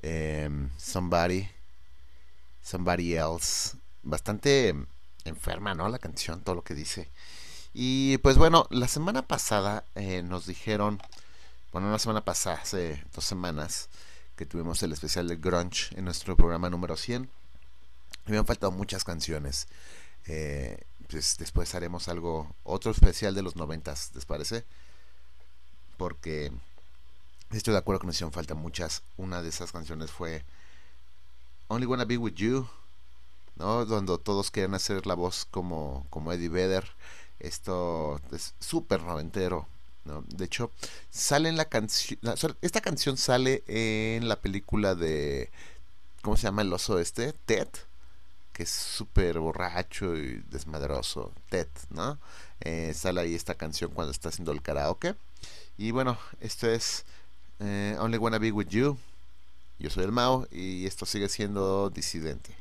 em, Somebody, Somebody Else. Bastante enferma, ¿no? La canción, todo lo que dice. Y pues bueno, la semana pasada eh, nos dijeron, bueno, no la semana pasada, hace dos semanas, que tuvimos el especial de Grunge en nuestro programa número 100. Me han faltado muchas canciones. Eh, pues después haremos algo, otro especial de los noventas, ¿les parece? Porque estoy de acuerdo que nos hicieron falta muchas. Una de esas canciones fue Only Wanna Be With You, ¿no? Donde todos quieren hacer la voz como, como Eddie Vedder. Esto es súper noventero. ¿no? De hecho, sale en la canción. Esta canción sale en la película de. ¿Cómo se llama el oso este? Ted. Que es súper borracho y desmadroso. Ted, ¿no? Eh, sale ahí esta canción cuando está haciendo el karaoke. Y bueno, esto es eh, Only Wanna Be With You. Yo soy el Mao y esto sigue siendo disidente.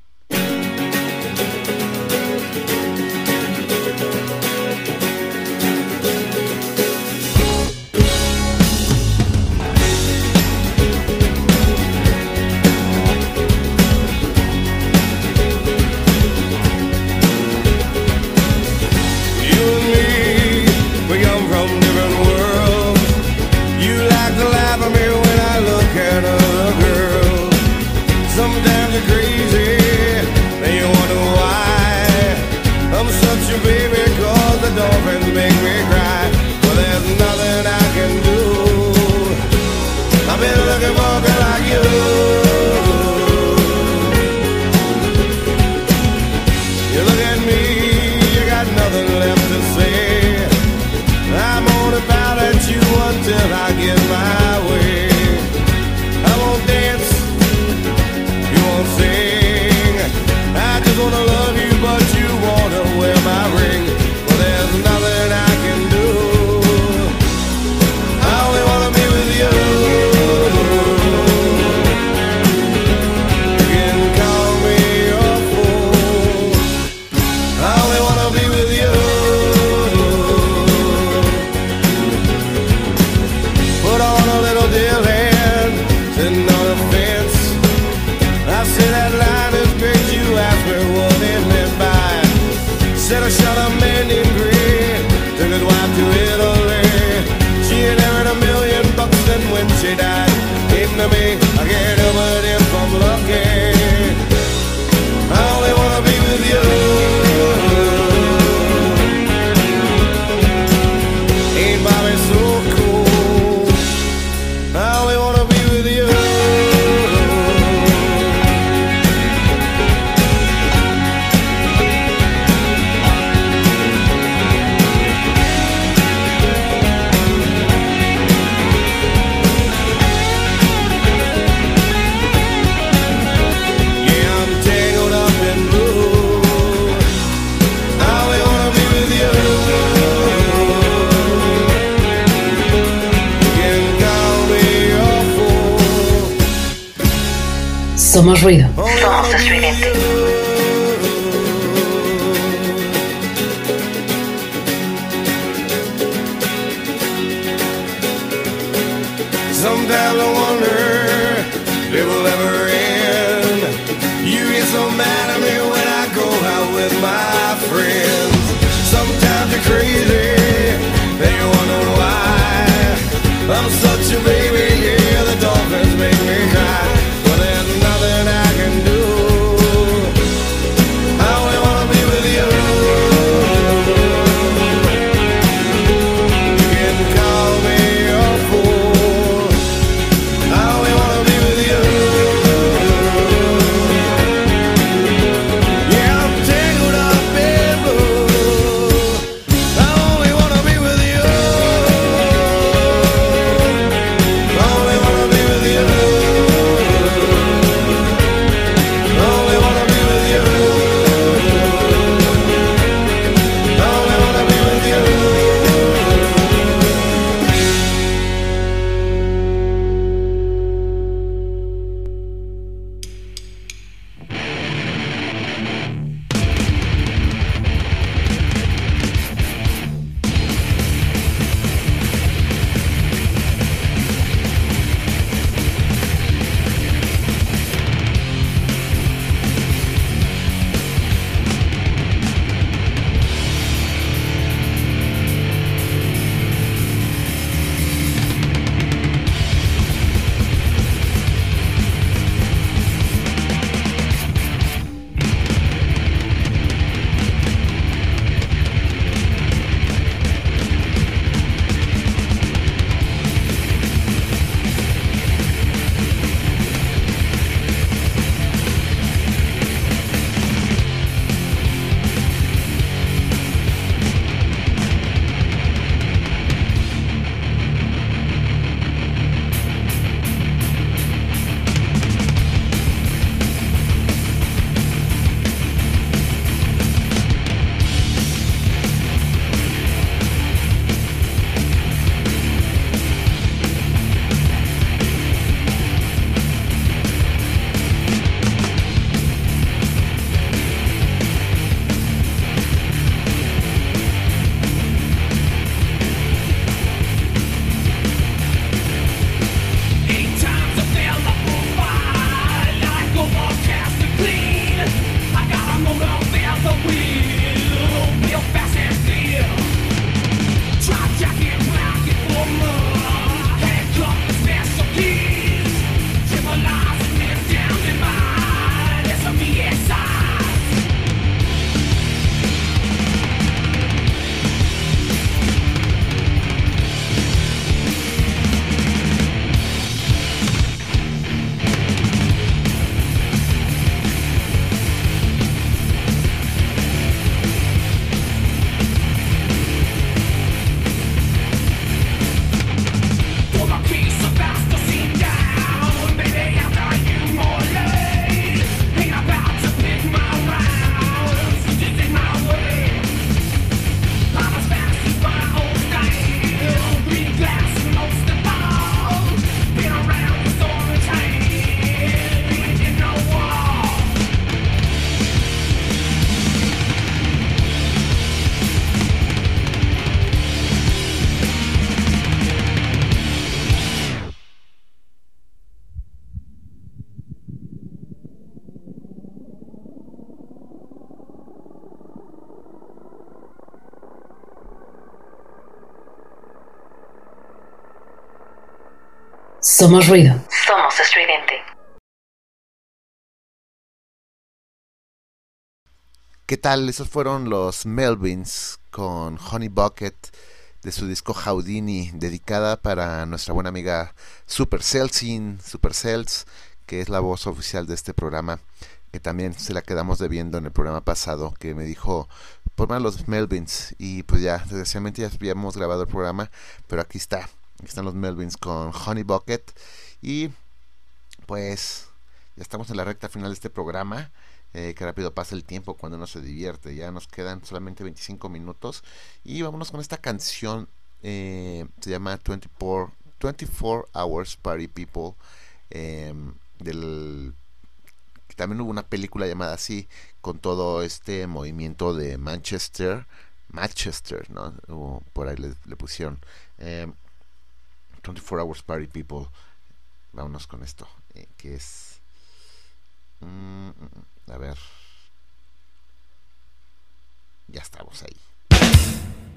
Somos ruido. Somos estridente. Sometimes Somos ruido. Somos estridente. ¿Qué tal? Esos fueron los Melvins con Honey Bucket de su disco Houdini, dedicada para nuestra buena amiga Super Celsin, Super Cells, que es la voz oficial de este programa, que también se la quedamos debiendo en el programa pasado, que me dijo, ponme los Melvins, y pues ya, desgraciadamente ya habíamos grabado el programa, pero aquí está, aquí están los Melvins con Honey Bucket, y pues ya estamos en la recta final de este programa. Eh, que rápido pasa el tiempo cuando uno se divierte. Ya nos quedan solamente 25 minutos. Y vámonos con esta canción. eh, se llama 24, 24 Hours Party People. em, del, también hubo una película llamada así. Con todo este movimiento de Manchester. Manchester, ¿no? Por ahí le, le pusieron. Em, 24 Hours Party People. Vámonos con esto. eh, que es. Mm, mm, mm. A ver. Ya estamos ahí.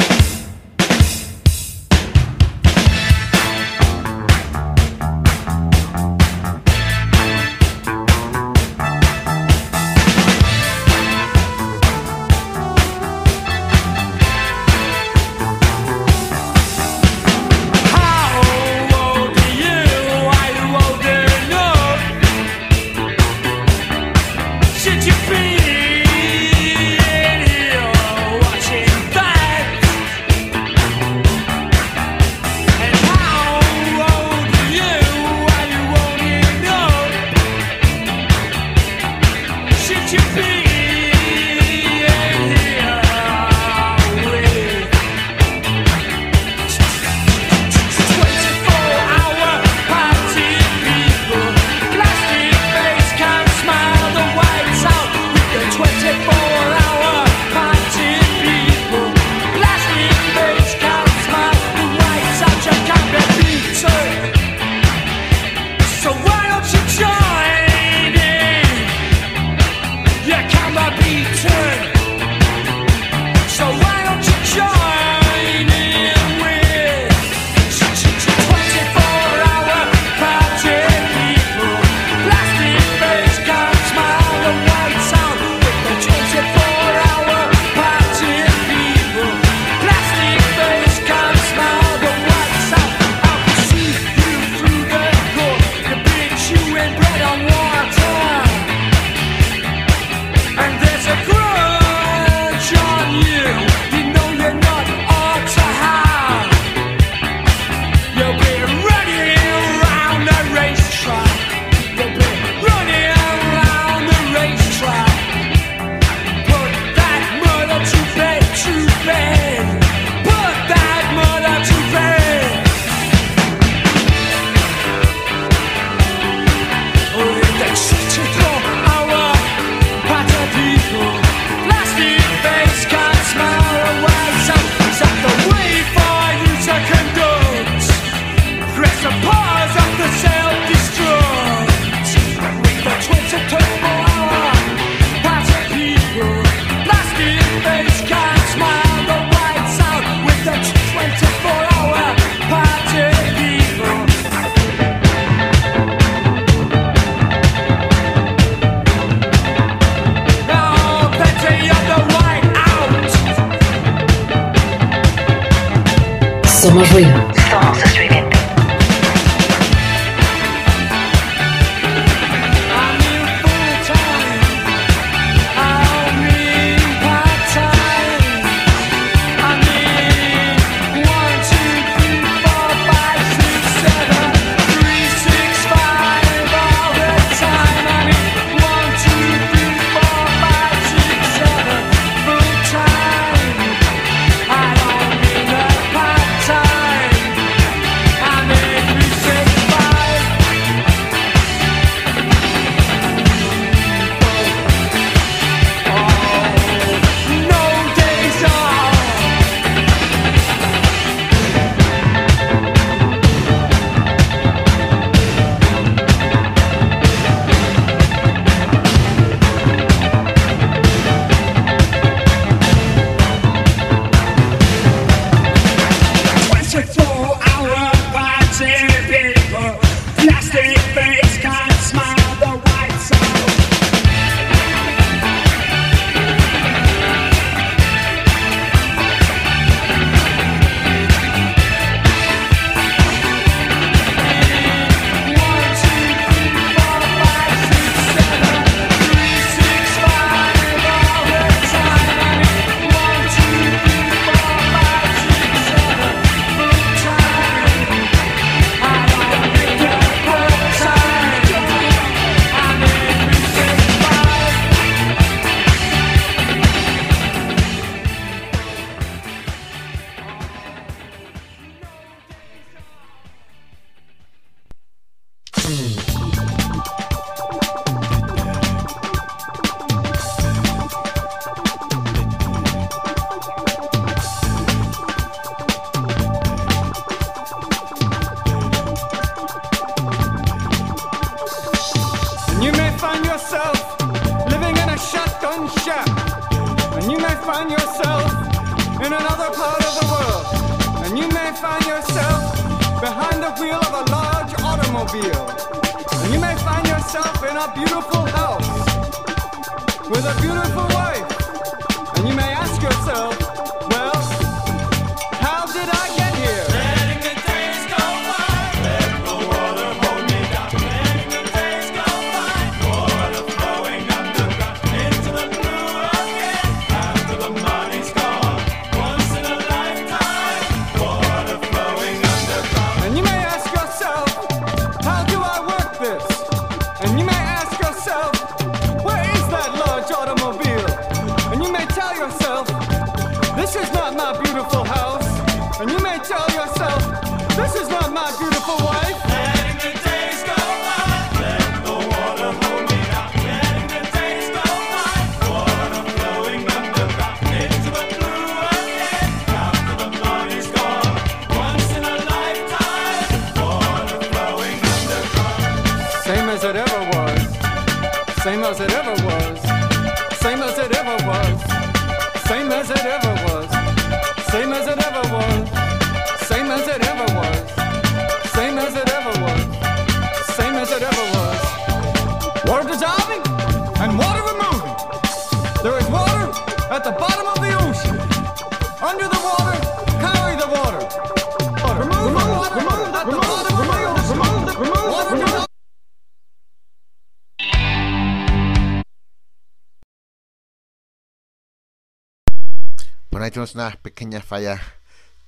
pequeña falla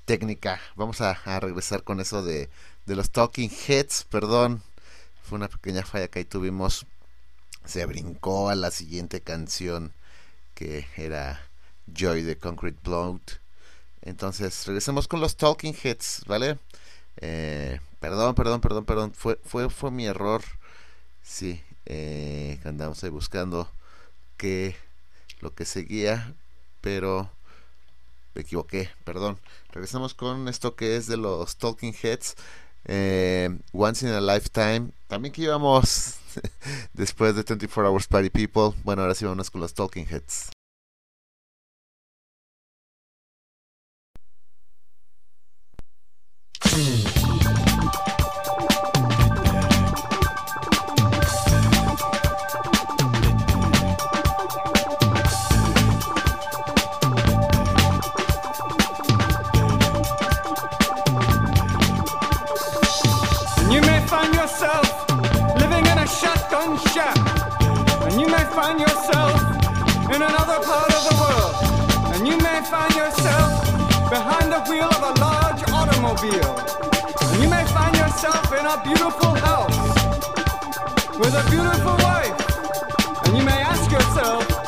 técnica. Vamos a, regresar con eso de, de, los Talking Heads, perdón. Fue una pequeña falla que ahí tuvimos. Se brincó a la siguiente canción que era Joy de Concrete Blood. Entonces, regresemos con los Talking Heads, ¿vale? Eh, perdón, perdón, perdón, perdón. Fue, fue, fue mi error. Sí, eh, andamos ahí buscando que lo que seguía, pero me equivoqué, perdón. Regresamos con esto que es de los Talking Heads. Eh, Once in a Lifetime. También que íbamos después de 24 Hours Party People. Bueno, ahora sí vamos con los Talking Heads. shop, and you may find yourself in another part of the world, and you may find yourself behind the wheel of a large automobile, and you may find yourself in a beautiful house with a beautiful wife, and you may ask yourself.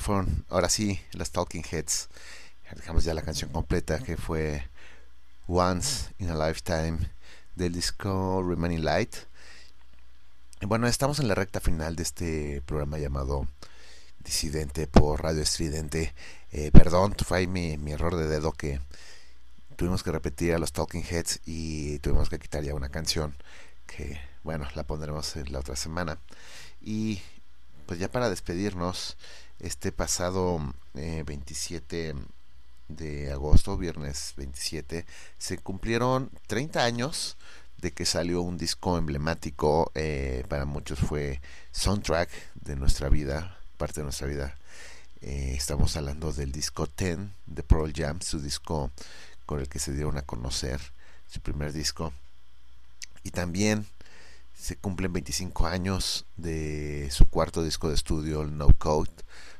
Fueron, ahora sí, las Talking Heads. Dejamos ya la canción completa que fue Once in a Lifetime del disco Remaining Light. Y bueno, estamos en la recta final de este programa llamado Disidente por Radio Estridente. Eh, perdón, fue ahí mi, mi error de dedo que tuvimos que repetir a los Talking Heads y tuvimos que quitar ya una canción que, bueno, la pondremos en la otra semana. Y pues ya para despedirnos, este pasado eh, 27 de agosto, viernes 27, se cumplieron 30 años de que salió un disco emblemático, eh, para muchos fue soundtrack de nuestra vida, parte de nuestra vida. Eh, estamos hablando del disco 10 de Pearl Jam, su disco con el que se dieron a conocer, su primer disco. Y también se cumplen 25 años de su cuarto disco de estudio, el No Code.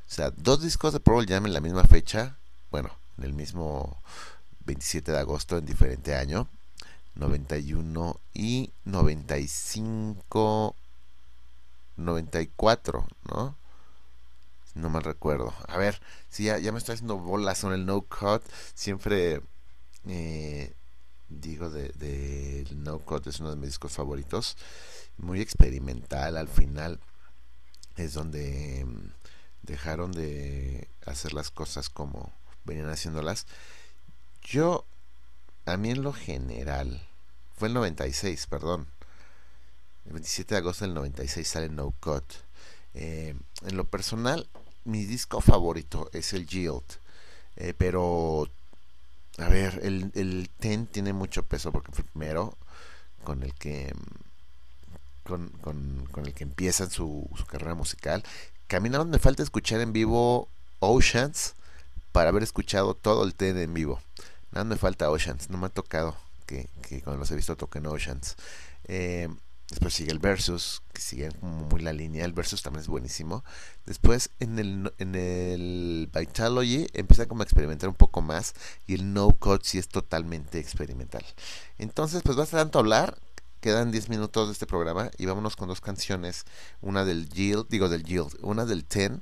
O sea, dos discos de Pearl Jam en la misma fecha, bueno, en el mismo 27 de agosto, en diferente año, 91 y 95, 94, ¿no? No mal recuerdo. A ver, si ya, me estoy haciendo bolas con el No Cut, siempre eh, digo de, de el No Cut es uno de mis discos favoritos, muy experimental al final es donde dejaron de hacer las cosas como venían haciéndolas. Yo, a mí en lo general, fue el 96, perdón. El 27 de agosto del 96 sale No Cut. Eh, en lo personal, mi disco favorito es el Yield. Eh, pero, a ver, el, el Ten tiene mucho peso porque fue el primero con el que con, con, el que empiezan su carrera musical. Más me falta escuchar en vivo Oceans para haber escuchado todo el Ten en vivo. Nada me falta Oceans, no me ha tocado que, cuando los he visto toquen Oceans. Eh, después sigue el Versus, que sigue como muy la línea. El Versus también es buenísimo. Después en el, en el Vitalogy empieza como a experimentar un poco más. Y el No Code sí es totalmente experimental. Entonces, pues basta tanto hablar. Quedan 10 minutos de este programa y vámonos con dos canciones. Una del Yield, digo del Yield, una del Ten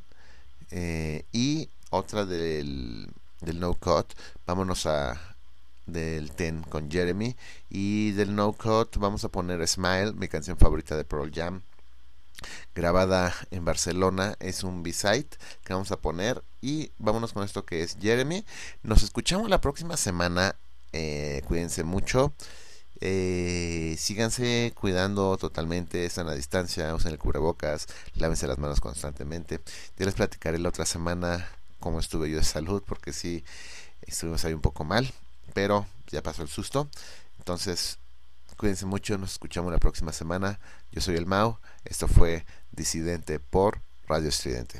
eh, y otra del, del No Cut. Vámonos a del Ten con Jeremy y del No Cut vamos a poner Smile, mi canción favorita de Pearl Jam. Grabada en Barcelona, es un B-side que vamos a poner y vámonos con esto que es Jeremy. Nos escuchamos la próxima semana. Eh, cuídense mucho. Eh, síganse cuidando totalmente, están a distancia, usen el cubrebocas, lávense las manos constantemente. Yo les platicaré la otra semana cómo estuve yo de salud, porque sí, estuvimos ahí un poco mal, pero ya pasó el susto. Entonces, cuídense mucho, nos escuchamos la próxima semana. Yo soy el Mau, esto fue Disidente por Radio Estridente.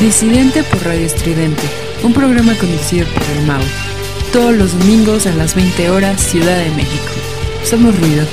Disidente por Radio Estridente, un programa conducido por el Mau. Todos los domingos a las 20 horas, Ciudad de México. Somos ruido.